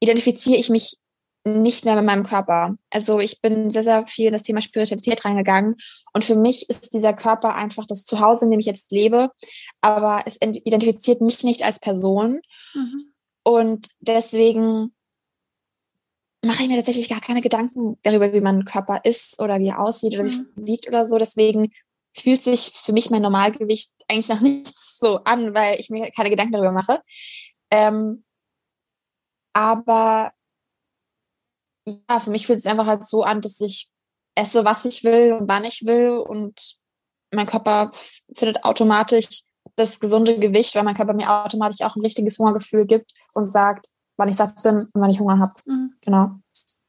identifiziere ich mich nicht mehr mit meinem Körper. Also ich bin sehr, sehr viel in das Thema Spiritualität reingegangen. Und für mich ist dieser Körper einfach das Zuhause, in dem ich jetzt lebe. Aber es identifiziert mich nicht als Person. Mhm. Und deswegen mache ich mir tatsächlich gar keine Gedanken darüber, wie mein Körper ist oder wie er aussieht oder wie mhm. er wiegt oder so. Deswegen fühlt sich für mich mein Normalgewicht eigentlich noch nicht so an, weil ich mir keine Gedanken darüber mache. Ähm, aber ja, für mich fühlt es einfach halt so an, dass ich esse, was ich will und wann ich will und mein Körper findet automatisch das gesunde Gewicht, weil mein Körper mir automatisch auch ein richtiges Hungergefühl gibt und sagt, wann ich satt bin und wann ich Hunger habe. Mhm. Genau.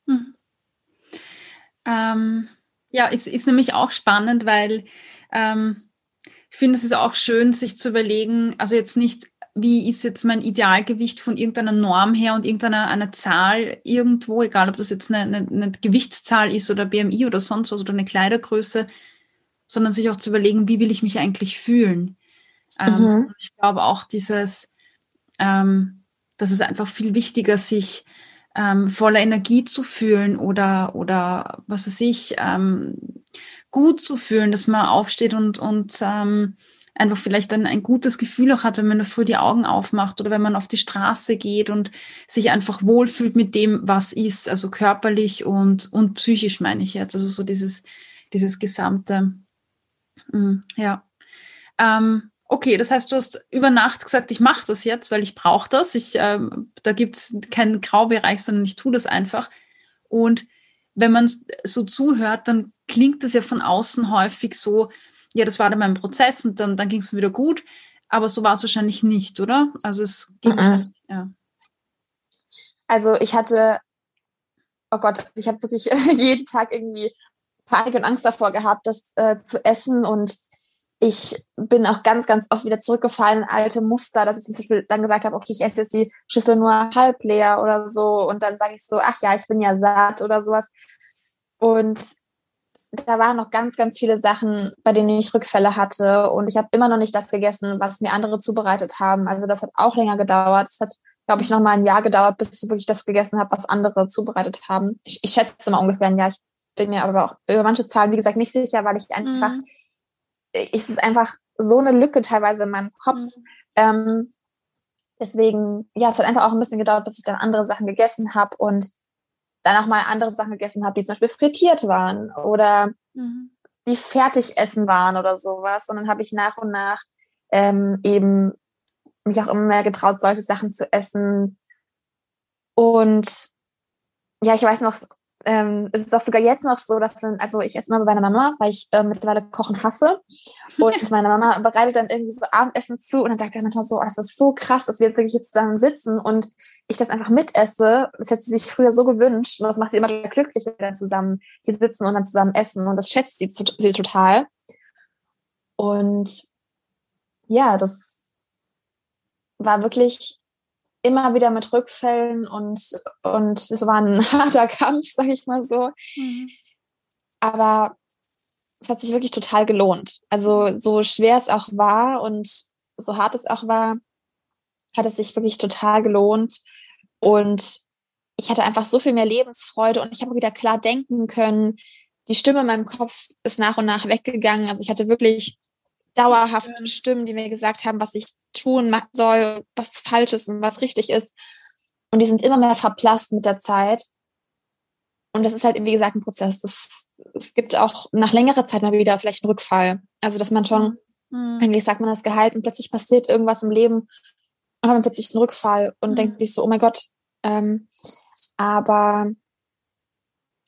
Mhm. Ähm, ja, es ist nämlich auch spannend, weil ähm, ich finde, es ist auch schön, sich zu überlegen, also jetzt nicht, wie ist jetzt mein Idealgewicht von irgendeiner Norm her und irgendeiner einer Zahl irgendwo, egal ob das jetzt eine, eine, eine Gewichtszahl ist oder BMI oder sonst was oder eine Kleidergröße, sondern sich auch zu überlegen, wie will ich mich eigentlich fühlen. Ähm, mhm. Ich glaube auch dieses, ähm, das ist einfach viel wichtiger, sich ähm, voller Energie zu fühlen oder, oder was weiß ich, ähm, gut zu fühlen, dass man aufsteht und, und ähm, einfach vielleicht ein, ein gutes Gefühl auch hat, wenn man früh die Augen aufmacht oder wenn man auf die Straße geht und sich einfach wohlfühlt mit dem, was ist, also körperlich und, und psychisch meine ich jetzt, also so dieses, dieses gesamte, mm, ja. Ähm, okay, das heißt, du hast über Nacht gesagt, ich mache das jetzt, weil ich brauche das. Ich, ähm, da gibt es keinen Graubereich, sondern ich tue das einfach. Und wenn man so zuhört, dann klingt das ja von außen häufig so, ja, das war dann mein Prozess und dann, dann ging es mir wieder gut. Aber so war es wahrscheinlich nicht, oder? Also es ging, mm -mm. ja. Also ich hatte, oh Gott, ich habe wirklich jeden Tag irgendwie Panik und Angst davor gehabt, das äh, zu essen und ich bin auch ganz, ganz oft wieder zurückgefallen in alte Muster, dass ich zum Beispiel dann gesagt habe, okay, ich esse jetzt die Schüssel nur halb leer oder so und dann sage ich so, ach ja, ich bin ja satt oder sowas. Und da waren noch ganz, ganz viele Sachen, bei denen ich Rückfälle hatte und ich habe immer noch nicht das gegessen, was mir andere zubereitet haben. Also das hat auch länger gedauert. Es hat, glaube ich, noch mal ein Jahr gedauert, bis ich wirklich das gegessen habe, was andere zubereitet haben. Ich, ich schätze mal ungefähr ein Jahr. Ich bin mir aber auch über manche Zahlen, wie gesagt, nicht sicher, weil ich einfach mhm ist es einfach so eine Lücke teilweise in meinem Kopf. Mhm. Ähm, deswegen, ja, es hat einfach auch ein bisschen gedauert, bis ich dann andere Sachen gegessen habe und dann auch mal andere Sachen gegessen habe, die zum Beispiel frittiert waren oder mhm. die fertig essen waren oder sowas. Und dann habe ich nach und nach ähm, eben mich auch immer mehr getraut, solche Sachen zu essen. Und ja, ich weiß noch, ähm, es ist auch sogar jetzt noch so, dass wenn, also ich esse immer bei meiner Mama, weil ich äh, mittlerweile Kochen hasse. Und meine Mama bereitet dann irgendwie so Abendessen zu und dann sagt er manchmal so, oh, das ist so krass, dass wir jetzt wirklich jetzt zusammen sitzen und ich das einfach mitesse. Das hätte sie sich früher so gewünscht und das macht sie immer glücklich, wenn wir dann zusammen hier sitzen und dann zusammen essen und das schätzt sie, sie total. Und ja, das war wirklich immer wieder mit Rückfällen und, und es war ein harter Kampf, sag ich mal so. Mhm. Aber es hat sich wirklich total gelohnt. Also so schwer es auch war und so hart es auch war, hat es sich wirklich total gelohnt. Und ich hatte einfach so viel mehr Lebensfreude und ich habe wieder klar denken können. Die Stimme in meinem Kopf ist nach und nach weggegangen. Also ich hatte wirklich dauerhaft ja. Stimmen, die mir gesagt haben, was ich tun soll, was falsch ist und was richtig ist. Und die sind immer mehr verblasst mit der Zeit. Und das ist halt, wie gesagt, ein Prozess. Das, es gibt auch nach längerer Zeit mal wieder vielleicht einen Rückfall. Also, dass man schon, mhm. eigentlich sagt man das Gehalt und plötzlich passiert irgendwas im Leben und hat man plötzlich einen Rückfall und mhm. denkt sich so, oh mein Gott. Ähm, aber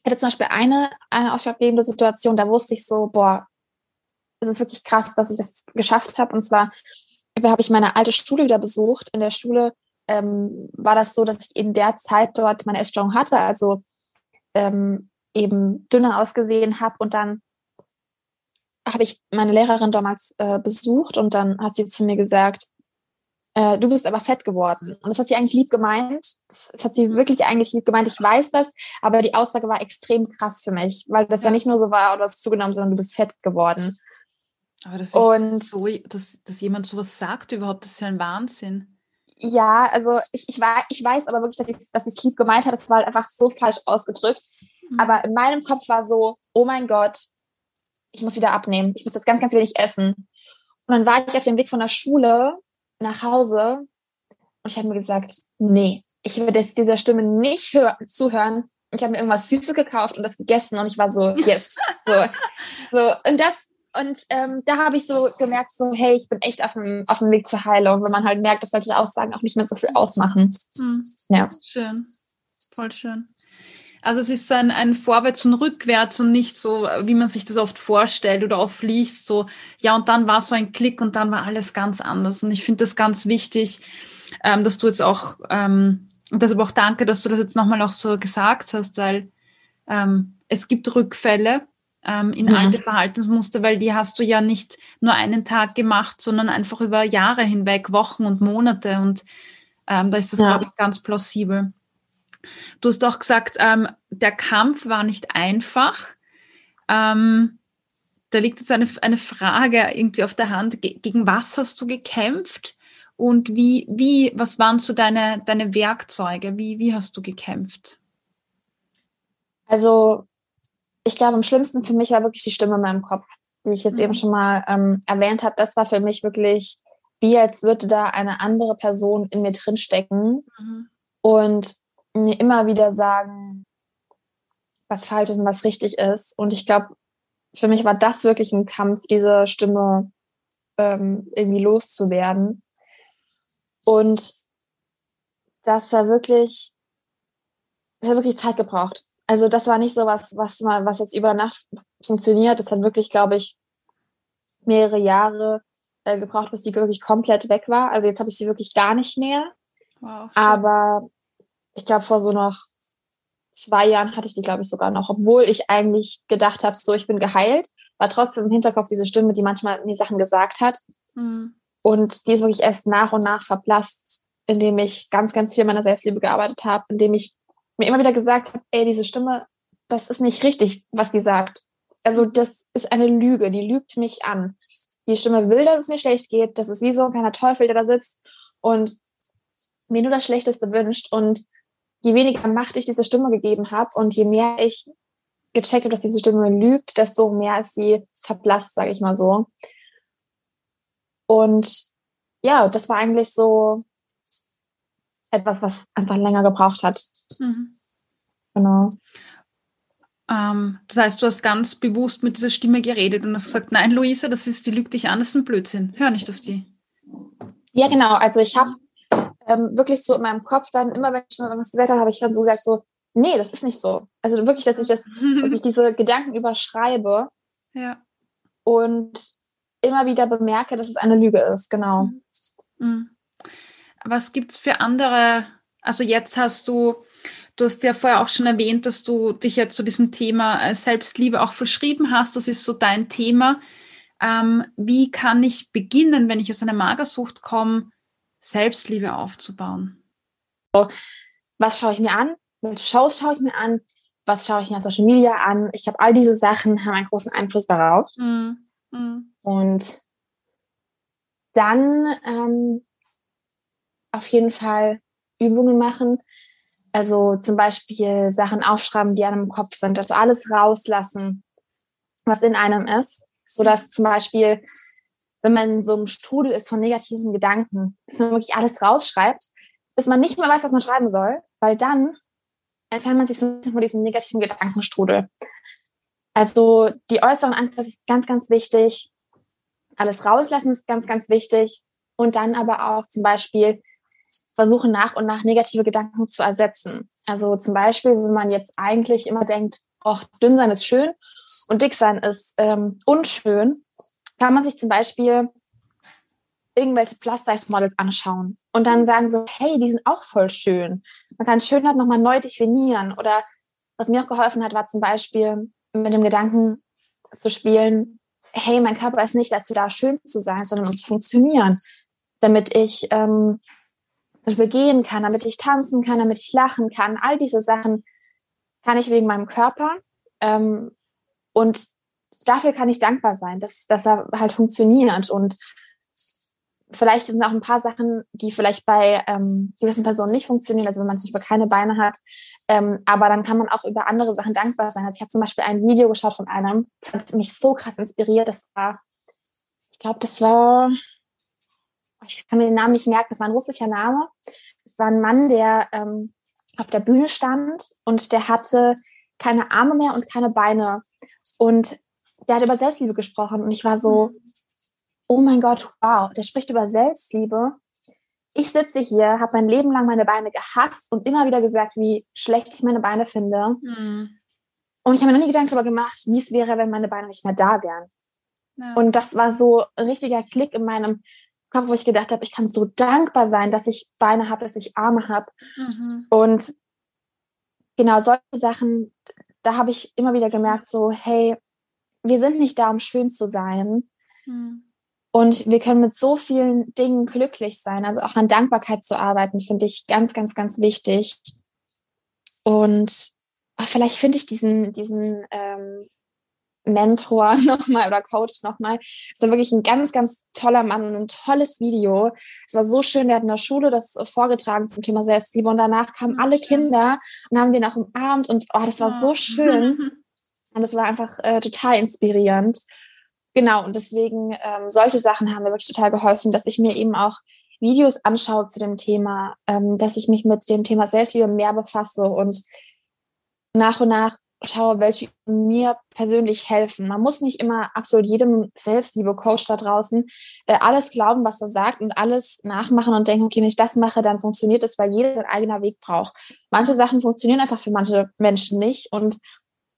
ich hatte zum Beispiel eine, eine ausschlaggebende Situation, da wusste ich so, boah, es ist wirklich krass, dass ich das geschafft habe. Und zwar habe ich meine alte Schule wieder besucht. In der Schule ähm, war das so, dass ich in der Zeit dort meine Essstörung hatte, also ähm, eben dünner ausgesehen habe. Und dann habe ich meine Lehrerin damals äh, besucht und dann hat sie zu mir gesagt, äh, du bist aber fett geworden. Und das hat sie eigentlich lieb gemeint. Das, das, hat sie wirklich eigentlich lieb gemeint. Ich weiß das, aber die Aussage war extrem krass für mich, weil das ja, nicht nur so war, du hast zugenommen, sondern du bist fett geworden. Aber das und so, dass, dass jemand sowas sagt überhaupt, das ist ja ein Wahnsinn. Ja, also ich, ich, war, ich weiß aber wirklich, dass ich dass es lieb gemeint hat. Das war halt einfach so falsch ausgedrückt. Mhm. Aber in meinem Kopf war so, oh mein Gott, ich muss wieder abnehmen. Ich muss jetzt ganz, ganz wenig essen. Und dann war ich auf dem Weg von der Schule nach Hause und ich habe mir gesagt, nee, ich werde jetzt dieser Stimme nicht hör zuhören. Ich habe mir irgendwas Süßes gekauft und das gegessen und ich war so, yes. so, so. Und das, und ähm, da habe ich so gemerkt, so, hey, ich bin echt auf dem, auf dem Weg zur Heilung, wenn man halt merkt, dass solche Aussagen auch nicht mehr so viel ausmachen. Mhm. Ja. Schön. Voll schön. Also es ist so ein, ein Vorwärts und Rückwärts und nicht so, wie man sich das oft vorstellt oder oft liest, so, ja, und dann war so ein Klick und dann war alles ganz anders. Und ich finde das ganz wichtig, ähm, dass du jetzt auch, ähm, und deshalb auch danke, dass du das jetzt nochmal auch so gesagt hast, weil ähm, es gibt Rückfälle ähm, in mhm. alte Verhaltensmuster, weil die hast du ja nicht nur einen Tag gemacht, sondern einfach über Jahre hinweg, Wochen und Monate. Und ähm, da ist das, ja. glaube ich, ganz plausibel. Du hast auch gesagt, ähm, der Kampf war nicht einfach. Ähm, da liegt jetzt eine, eine Frage irgendwie auf der Hand. Ge gegen was hast du gekämpft? Und wie, wie, was waren so deine, deine Werkzeuge? Wie, wie hast du gekämpft? Also, ich glaube, am schlimmsten für mich war wirklich die Stimme in meinem Kopf, die ich jetzt mhm. eben schon mal ähm, erwähnt habe. Das war für mich wirklich wie, als würde da eine andere Person in mir drinstecken mhm. und mir immer wieder sagen, was falsch ist und was richtig ist. Und ich glaube, für mich war das wirklich ein Kampf, diese Stimme ähm, irgendwie loszuwerden. Und das war wirklich, das hat wirklich Zeit gebraucht. Also das war nicht so was, was mal, was jetzt über Nacht funktioniert. Das hat wirklich, glaube ich, mehrere Jahre äh, gebraucht, bis die wirklich komplett weg war. Also jetzt habe ich sie wirklich gar nicht mehr. Wow, Aber ich glaube, vor so noch zwei Jahren hatte ich die, glaube ich, sogar noch, obwohl ich eigentlich gedacht habe, so ich bin geheilt, war trotzdem im Hinterkopf diese Stimme, die manchmal mir Sachen gesagt hat. Mhm. Und die ist wirklich erst nach und nach verblasst, indem ich ganz, ganz viel meiner Selbstliebe gearbeitet habe, indem ich mir immer wieder gesagt habe, ey, diese Stimme, das ist nicht richtig, was die sagt. Also das ist eine Lüge, die lügt mich an. Die Stimme will, dass es mir schlecht geht. Das ist wie so ein kleiner Teufel, der da sitzt und mir nur das Schlechteste wünscht. Und je weniger Macht ich dieser Stimme gegeben habe und je mehr ich gecheckt habe, dass diese Stimme lügt, desto mehr ist sie verblasst, sage ich mal so. Und ja, das war eigentlich so etwas, was einfach länger gebraucht hat. Mhm. Genau. Ähm, das heißt, du hast ganz bewusst mit dieser Stimme geredet und hast gesagt, nein, Luisa, das ist, die lügt dich an, das ist ein Blödsinn. Hör nicht auf die. Ja, genau. Also ich habe ähm, wirklich so in meinem Kopf dann, immer wenn ich schon irgendwas gesagt habe, habe ich dann so gesagt, so, nee, das ist nicht so. Also wirklich, dass ich das, dass ich diese Gedanken überschreibe. Ja. Und immer wieder bemerke, dass es eine Lüge ist, genau. Mhm. Was gibt es für andere, also jetzt hast du, du hast ja vorher auch schon erwähnt, dass du dich jetzt zu diesem Thema äh, Selbstliebe auch verschrieben hast, das ist so dein Thema. Ähm, wie kann ich beginnen, wenn ich aus einer Magersucht komme, Selbstliebe aufzubauen? Was schaue ich mir an? Welche Shows schaue ich mir an? Was schaue ich mir auf Social Media an? Ich habe all diese Sachen, haben einen großen Einfluss darauf. Mhm. Mhm. Und dann ähm, auf jeden Fall Übungen machen. Also zum Beispiel Sachen aufschreiben, die einem im Kopf sind. Also alles rauslassen, was in einem ist. So dass zum Beispiel wenn man in so einem Strudel ist von negativen Gedanken, dass man wirklich alles rausschreibt, bis man nicht mehr weiß, was man schreiben soll, weil dann entfernt man sich so ein bisschen von diesem negativen Gedankenstrudel. Also die äußeren Angriffe ist ganz, ganz wichtig. Alles rauslassen ist ganz, ganz wichtig. Und dann aber auch zum Beispiel versuchen nach und nach negative Gedanken zu ersetzen. Also zum Beispiel, wenn man jetzt eigentlich immer denkt, oh, dünn sein ist schön und dick sein ist ähm, unschön, kann man sich zum Beispiel irgendwelche Plus-Size-Models anschauen und dann sagen so, hey, die sind auch voll schön. Man kann Schönheit nochmal neu definieren. Oder was mir auch geholfen hat, war zum Beispiel mit dem Gedanken zu spielen, hey, mein Körper ist nicht dazu da, schön zu sein, sondern um zu funktionieren. Damit ich ähm, zum Beispiel gehen kann, damit ich tanzen kann, damit ich lachen kann. All diese Sachen kann ich wegen meinem Körper. Ähm, und dafür kann ich dankbar sein, dass, dass er halt funktioniert. Und vielleicht sind auch ein paar Sachen, die vielleicht bei ähm, gewissen Personen nicht funktionieren, also wenn man zum Beispiel keine Beine hat. Ähm, aber dann kann man auch über andere Sachen dankbar sein. Also ich habe zum Beispiel ein Video geschaut von einem, das hat mich so krass inspiriert. Das war, ich glaube, das war, ich kann mir den Namen nicht merken, das war ein russischer Name. Es war ein Mann, der ähm, auf der Bühne stand und der hatte keine Arme mehr und keine Beine. Und der hat über Selbstliebe gesprochen und ich war so, oh mein Gott, wow, der spricht über Selbstliebe. Ich sitze hier, habe mein Leben lang meine Beine gehasst und immer wieder gesagt, wie schlecht ich meine Beine finde. Mhm. Und ich habe mir noch nie Gedanken darüber gemacht, wie es wäre, wenn meine Beine nicht mehr da wären. Ja. Und das war so ein richtiger Klick in meinem Kopf, wo ich gedacht habe, ich kann so dankbar sein, dass ich Beine habe, dass ich Arme habe. Mhm. Und genau solche Sachen, da habe ich immer wieder gemerkt, so, hey, wir sind nicht da, um schön zu sein. Mhm. Und wir können mit so vielen Dingen glücklich sein. Also auch an Dankbarkeit zu arbeiten, finde ich ganz, ganz, ganz wichtig. Und oh, vielleicht finde ich diesen, diesen, ähm, Mentor nochmal oder Coach nochmal. Es war wirklich ein ganz, ganz toller Mann und ein tolles Video. Es war so schön, der hat in der Schule das vorgetragen zum Thema Selbstliebe und danach kamen alle Kinder und haben den auch umarmt und oh, das war so schön. Und es war einfach äh, total inspirierend. Genau, und deswegen ähm, solche Sachen haben mir wirklich total geholfen, dass ich mir eben auch Videos anschaue zu dem Thema, ähm, dass ich mich mit dem Thema Selbstliebe mehr befasse und nach und nach schaue, welche mir persönlich helfen. Man muss nicht immer absolut jedem Selbstliebe-Coach da draußen äh, alles glauben, was er sagt und alles nachmachen und denken, okay, wenn ich das mache, dann funktioniert es, weil jeder seinen eigenen Weg braucht. Manche Sachen funktionieren einfach für manche Menschen nicht und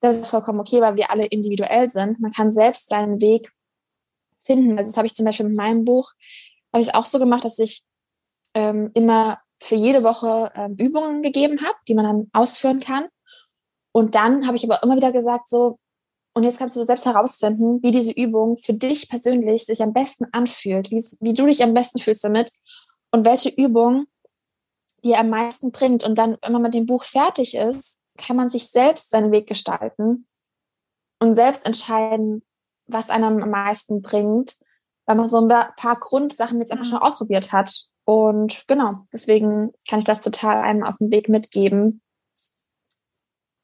das ist vollkommen okay, weil wir alle individuell sind. Man kann selbst seinen Weg finden. Also das habe ich zum Beispiel mit meinem Buch, habe ich es auch so gemacht, dass ich ähm, immer für jede Woche ähm, Übungen gegeben habe, die man dann ausführen kann. Und dann habe ich aber immer wieder gesagt, so, und jetzt kannst du selbst herausfinden, wie diese Übung für dich persönlich sich am besten anfühlt, wie, du dich am besten fühlst damit und welche Übung dir am meisten bringt. Und dann, wenn man mit dem Buch fertig ist, kann man sich selbst seinen Weg gestalten und selbst entscheiden, was einem am meisten bringt, weil man so ein paar Grundsachen jetzt einfach schon ausprobiert hat. Und genau, deswegen kann ich das total einem auf den Weg mitgeben.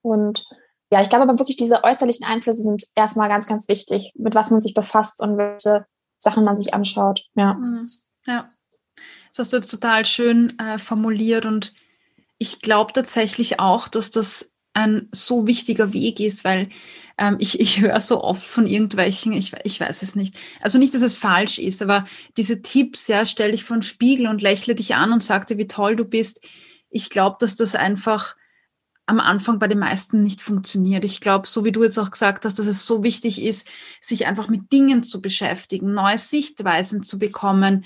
Und ja, ich glaube aber wirklich, diese äußerlichen Einflüsse sind erstmal ganz, ganz wichtig, mit was man sich befasst und welche Sachen man sich anschaut. Ja. Mhm. Ja. Das hast du jetzt total schön äh, formuliert und ich glaube tatsächlich auch, dass das ein so wichtiger Weg ist, weil ähm, ich, ich höre so oft von irgendwelchen, ich, ich weiß es nicht. Also nicht, dass es falsch ist, aber diese Tipps, ja, stell dich vor den Spiegel und lächle dich an und sag dir, wie toll du bist. Ich glaube, dass das einfach am Anfang bei den meisten nicht funktioniert. Ich glaube, so wie du jetzt auch gesagt hast, dass es so wichtig ist, sich einfach mit Dingen zu beschäftigen, neue Sichtweisen zu bekommen,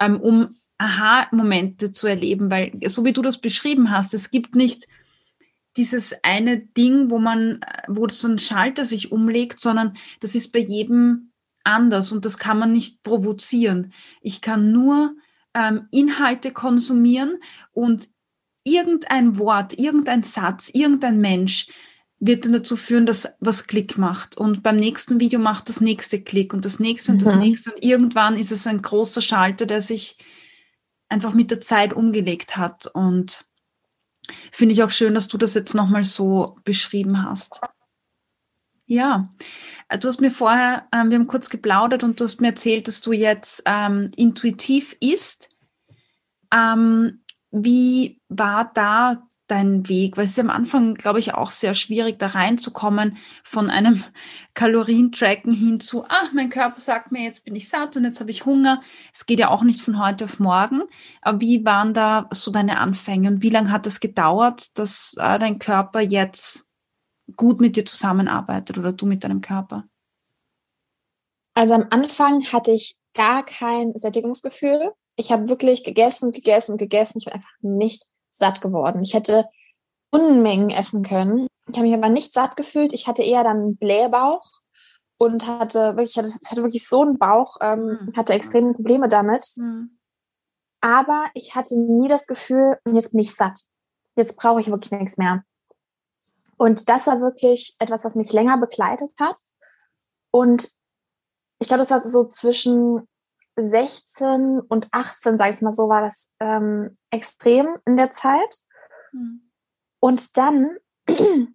ähm, um Aha-Momente zu erleben, weil so wie du das beschrieben hast, es gibt nicht dieses eine Ding, wo man, wo so ein Schalter sich umlegt, sondern das ist bei jedem anders und das kann man nicht provozieren. Ich kann nur ähm, Inhalte konsumieren und irgendein Wort, irgendein Satz, irgendein Mensch wird dann dazu führen, dass was Klick macht. Und beim nächsten Video macht das nächste Klick und das nächste und das mhm. nächste. Und irgendwann ist es ein großer Schalter, der sich einfach mit der Zeit umgelegt hat. Und finde ich auch schön, dass du das jetzt nochmal so beschrieben hast. Ja, äh, du hast mir vorher, ähm, wir haben kurz geplaudert und du hast mir erzählt, dass du jetzt ähm, intuitiv isst. Ähm, wie war da dein Weg? Weil es ist am Anfang, glaube ich, auch sehr schwierig, da reinzukommen von einem Kalorientracken hin zu, ach, mein Körper sagt mir, jetzt bin ich satt und jetzt habe ich Hunger. Es geht ja auch nicht von heute auf morgen. Aber wie waren da so deine Anfänge und wie lange hat es gedauert, dass äh, dein Körper jetzt gut mit dir zusammenarbeitet oder du mit deinem Körper? Also am Anfang hatte ich gar kein Sättigungsgefühl ich habe wirklich gegessen, gegessen, gegessen. Ich bin einfach nicht satt geworden. Ich hätte Unmengen essen können. Ich habe mich aber nicht satt gefühlt. Ich hatte eher dann einen Blähbauch und hatte wirklich, hatte, hatte wirklich so einen Bauch, ähm, mhm. hatte extreme Probleme damit. Mhm. Aber ich hatte nie das Gefühl, jetzt bin ich satt. Jetzt brauche ich wirklich nichts mehr. Und das war wirklich etwas, was mich länger begleitet hat. Und ich glaube, das war so zwischen 16 und 18, sage ich mal so, war das ähm, extrem in der Zeit. Mhm. Und dann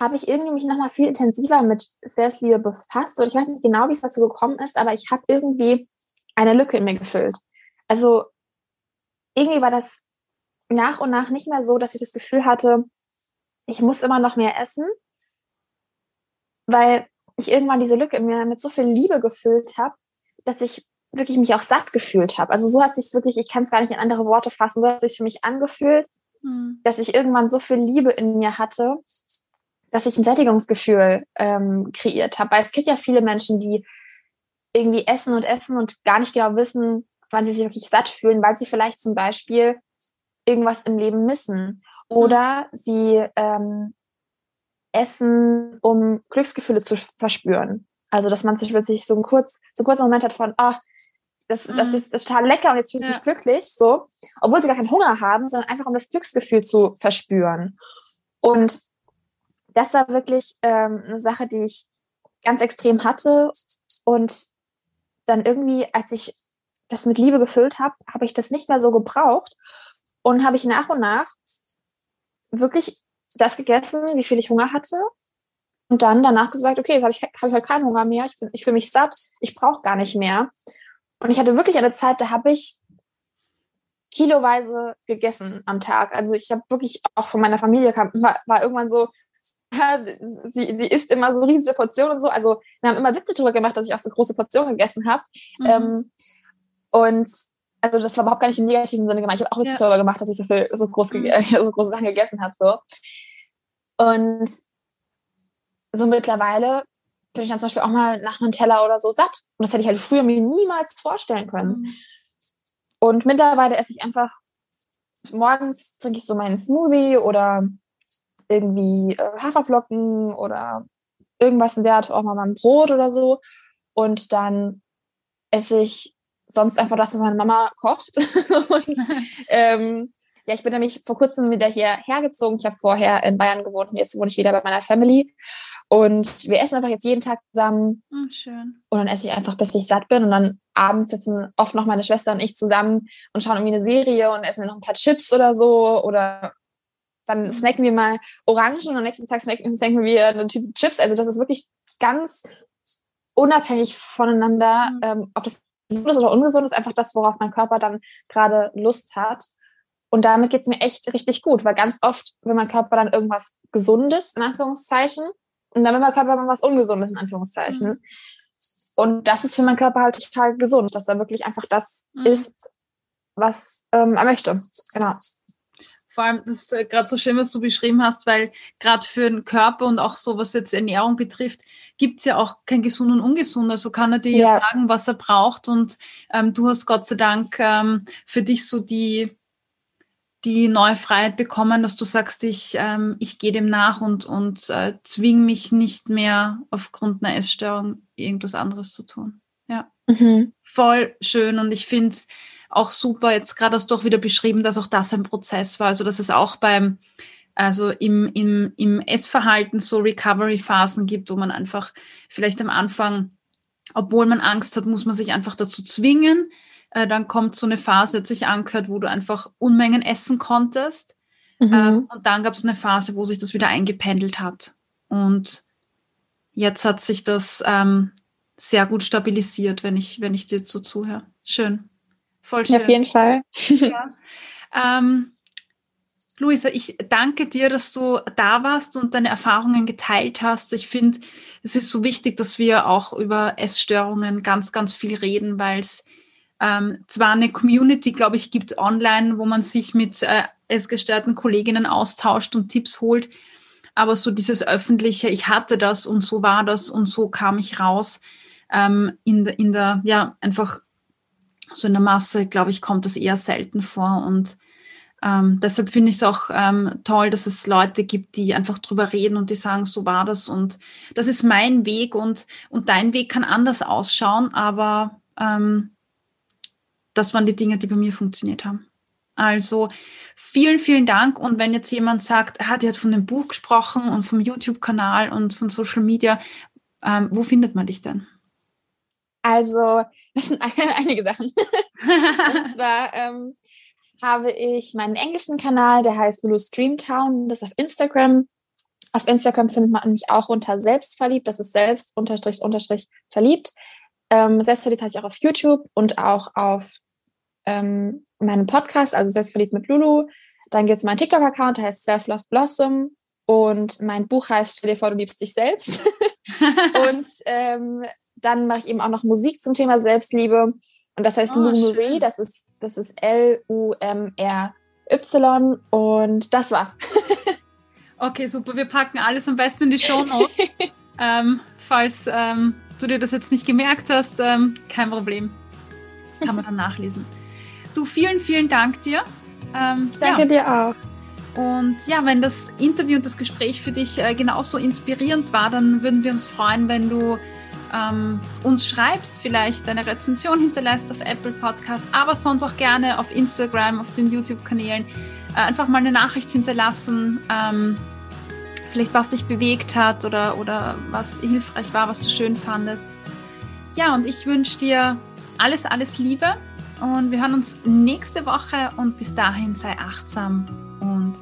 habe ich irgendwie mich nochmal viel intensiver mit Selbstliebe befasst. Und ich weiß nicht genau, wie es dazu gekommen ist, aber ich habe irgendwie eine Lücke in mir gefüllt. Also irgendwie war das nach und nach nicht mehr so, dass ich das Gefühl hatte, ich muss immer noch mehr essen, weil ich irgendwann diese Lücke in mir mit so viel Liebe gefüllt habe, dass ich wirklich mich auch satt gefühlt habe. Also so hat sich wirklich, ich kann es gar nicht in andere Worte fassen, so hat sich für mich angefühlt, mhm. dass ich irgendwann so viel Liebe in mir hatte, dass ich ein Sättigungsgefühl ähm, kreiert habe. Weil es gibt ja viele Menschen, die irgendwie essen und essen und gar nicht genau wissen, wann sie sich wirklich satt fühlen, weil sie vielleicht zum Beispiel irgendwas im Leben missen. Oder sie ähm, essen, um Glücksgefühle zu verspüren. Also, dass man sich plötzlich so ein kurz, so ein kurzer Moment hat von, ah, das, mhm. das, ist, das ist total lecker und jetzt fühle ich ja. mich glücklich, so. Obwohl sie gar keinen Hunger haben, sondern einfach um das Glücksgefühl zu verspüren. Und das war wirklich ähm, eine Sache, die ich ganz extrem hatte. Und dann irgendwie, als ich das mit Liebe gefüllt habe, habe ich das nicht mehr so gebraucht und habe ich nach und nach wirklich das gegessen, wie viel ich Hunger hatte. Und dann danach gesagt, okay, jetzt habe ich, hab ich halt keinen Hunger mehr, ich, bin, ich fühle mich satt, ich brauche gar nicht mehr. Und ich hatte wirklich eine Zeit, da habe ich kiloweise gegessen am Tag. Also ich habe wirklich auch von meiner Familie kam, war, war irgendwann so, ja, sie, die isst immer so riesige Portionen und so. Also wir haben immer Witze darüber gemacht, dass ich auch so große Portionen gegessen habe. Mhm. Ähm, und also das war überhaupt gar nicht im negativen Sinne gemeint. Ich habe auch Witze ja. darüber gemacht, dass ich so viel so, groß so große Sachen gegessen habe. So. Und so mittlerweile bin ich dann zum Beispiel auch mal nach einem Teller oder so satt. Und das hätte ich halt früher mir niemals vorstellen können. Mhm. Und mittlerweile esse ich einfach, morgens trinke ich so meinen Smoothie oder irgendwie äh, Haferflocken oder irgendwas in der Art, auch mal mein Brot oder so. Und dann esse ich sonst einfach das, was meine Mama kocht. und ähm, ja, ich bin nämlich vor kurzem wieder hierher gezogen. Ich habe vorher in Bayern gewohnt und jetzt wohne ich wieder bei meiner Family. Und wir essen einfach jetzt jeden Tag zusammen. Oh, schön. Und dann esse ich einfach, bis ich satt bin. Und dann abends sitzen oft noch meine Schwester und ich zusammen und schauen irgendwie eine Serie und essen noch ein paar Chips oder so. Oder dann mhm. snacken wir mal Orangen und am nächsten Tag snacken, snacken wir eine Tüte Chips. Also das ist wirklich ganz unabhängig voneinander, mhm. ähm, ob das gesund ist oder ungesund ist, einfach das, worauf mein Körper dann gerade Lust hat. Und damit geht's mir echt richtig gut, weil ganz oft, wenn mein Körper dann irgendwas Gesundes, in Anführungszeichen, und dann will mein Körper dann was Ungesundes, in Anführungszeichen. Mhm. Und das ist für meinen Körper halt total gesund, dass er wirklich einfach das mhm. ist, was ähm, er möchte. Genau. Vor allem, das ist äh, gerade so schön, was du beschrieben hast, weil gerade für den Körper und auch so, was jetzt Ernährung betrifft, gibt es ja auch kein gesund und ungesund. Also kann er dir ja sagen, was er braucht. Und ähm, du hast Gott sei Dank ähm, für dich so die, die neue Freiheit bekommen, dass du sagst, ich, ähm, ich gehe dem nach und, und äh, zwing mich nicht mehr aufgrund einer Essstörung irgendwas anderes zu tun. Ja. Mhm. Voll schön. Und ich finde es auch super. Jetzt gerade hast du auch wieder beschrieben, dass auch das ein Prozess war. Also, dass es auch beim, also im, im, im Essverhalten so Recovery-Phasen gibt, wo man einfach vielleicht am Anfang, obwohl man Angst hat, muss man sich einfach dazu zwingen. Äh, dann kommt so eine Phase, hat sich angehört, wo du einfach Unmengen essen konntest. Mhm. Ähm, und dann gab es eine Phase, wo sich das wieder eingependelt hat. Und jetzt hat sich das ähm, sehr gut stabilisiert, wenn ich, wenn ich dir so zuhöre. Schön. Voll schön. Auf jeden Fall. ja. ähm, Luisa, ich danke dir, dass du da warst und deine Erfahrungen geteilt hast. Ich finde, es ist so wichtig, dass wir auch über Essstörungen ganz, ganz viel reden, weil es ähm, zwar eine Community, glaube ich, gibt online, wo man sich mit äh, essgestörten Kolleginnen austauscht und Tipps holt, aber so dieses öffentliche, ich hatte das und so war das und so kam ich raus, ähm, in, der, in der, ja, einfach so in der Masse, glaube ich, kommt das eher selten vor. Und ähm, deshalb finde ich es auch ähm, toll, dass es Leute gibt, die einfach drüber reden und die sagen, so war das. Und das ist mein Weg und, und dein Weg kann anders ausschauen, aber ähm, das waren die Dinge, die bei mir funktioniert haben. Also vielen, vielen Dank. Und wenn jetzt jemand sagt, ah, die hat von dem Buch gesprochen und vom YouTube-Kanal und von Social Media, ähm, wo findet man dich denn? Also, das sind einige Sachen. und zwar ähm, habe ich meinen englischen Kanal, der heißt Lulu Streamtown, das ist auf Instagram. Auf Instagram findet man mich auch unter Selbstverliebt, das ist selbst unterstrich unterstrich verliebt. Ähm, Selbstverliebt heiße ich auch auf YouTube und auch auf ähm, meinem Podcast, also Selbstverliebt mit Lulu. Dann gibt es meinen TikTok-Account, der heißt Self Love Blossom. Und mein Buch heißt Stell dir vor, du liebst dich selbst. und ähm, dann mache ich eben auch noch Musik zum Thema Selbstliebe. Und das heißt oh, Lou Marie, das ist, das ist L-U-M-R-Y. Und das war's. okay, super. Wir packen alles am besten in die Show Notes. ähm, falls ähm, du dir das jetzt nicht gemerkt hast, ähm, kein Problem. Kann man dann nachlesen. Du, vielen, vielen Dank dir. Ähm, ich danke ja. dir auch. Und ja, wenn das Interview und das Gespräch für dich äh, genauso inspirierend war, dann würden wir uns freuen, wenn du ähm, uns schreibst, vielleicht eine Rezension hinterlässt auf Apple Podcast, aber sonst auch gerne auf Instagram, auf den YouTube-Kanälen. Äh, einfach mal eine Nachricht hinterlassen. Ähm, vielleicht was dich bewegt hat oder, oder was hilfreich war, was du schön fandest. Ja, und ich wünsche dir alles, alles Liebe und wir hören uns nächste Woche und bis dahin sei achtsam und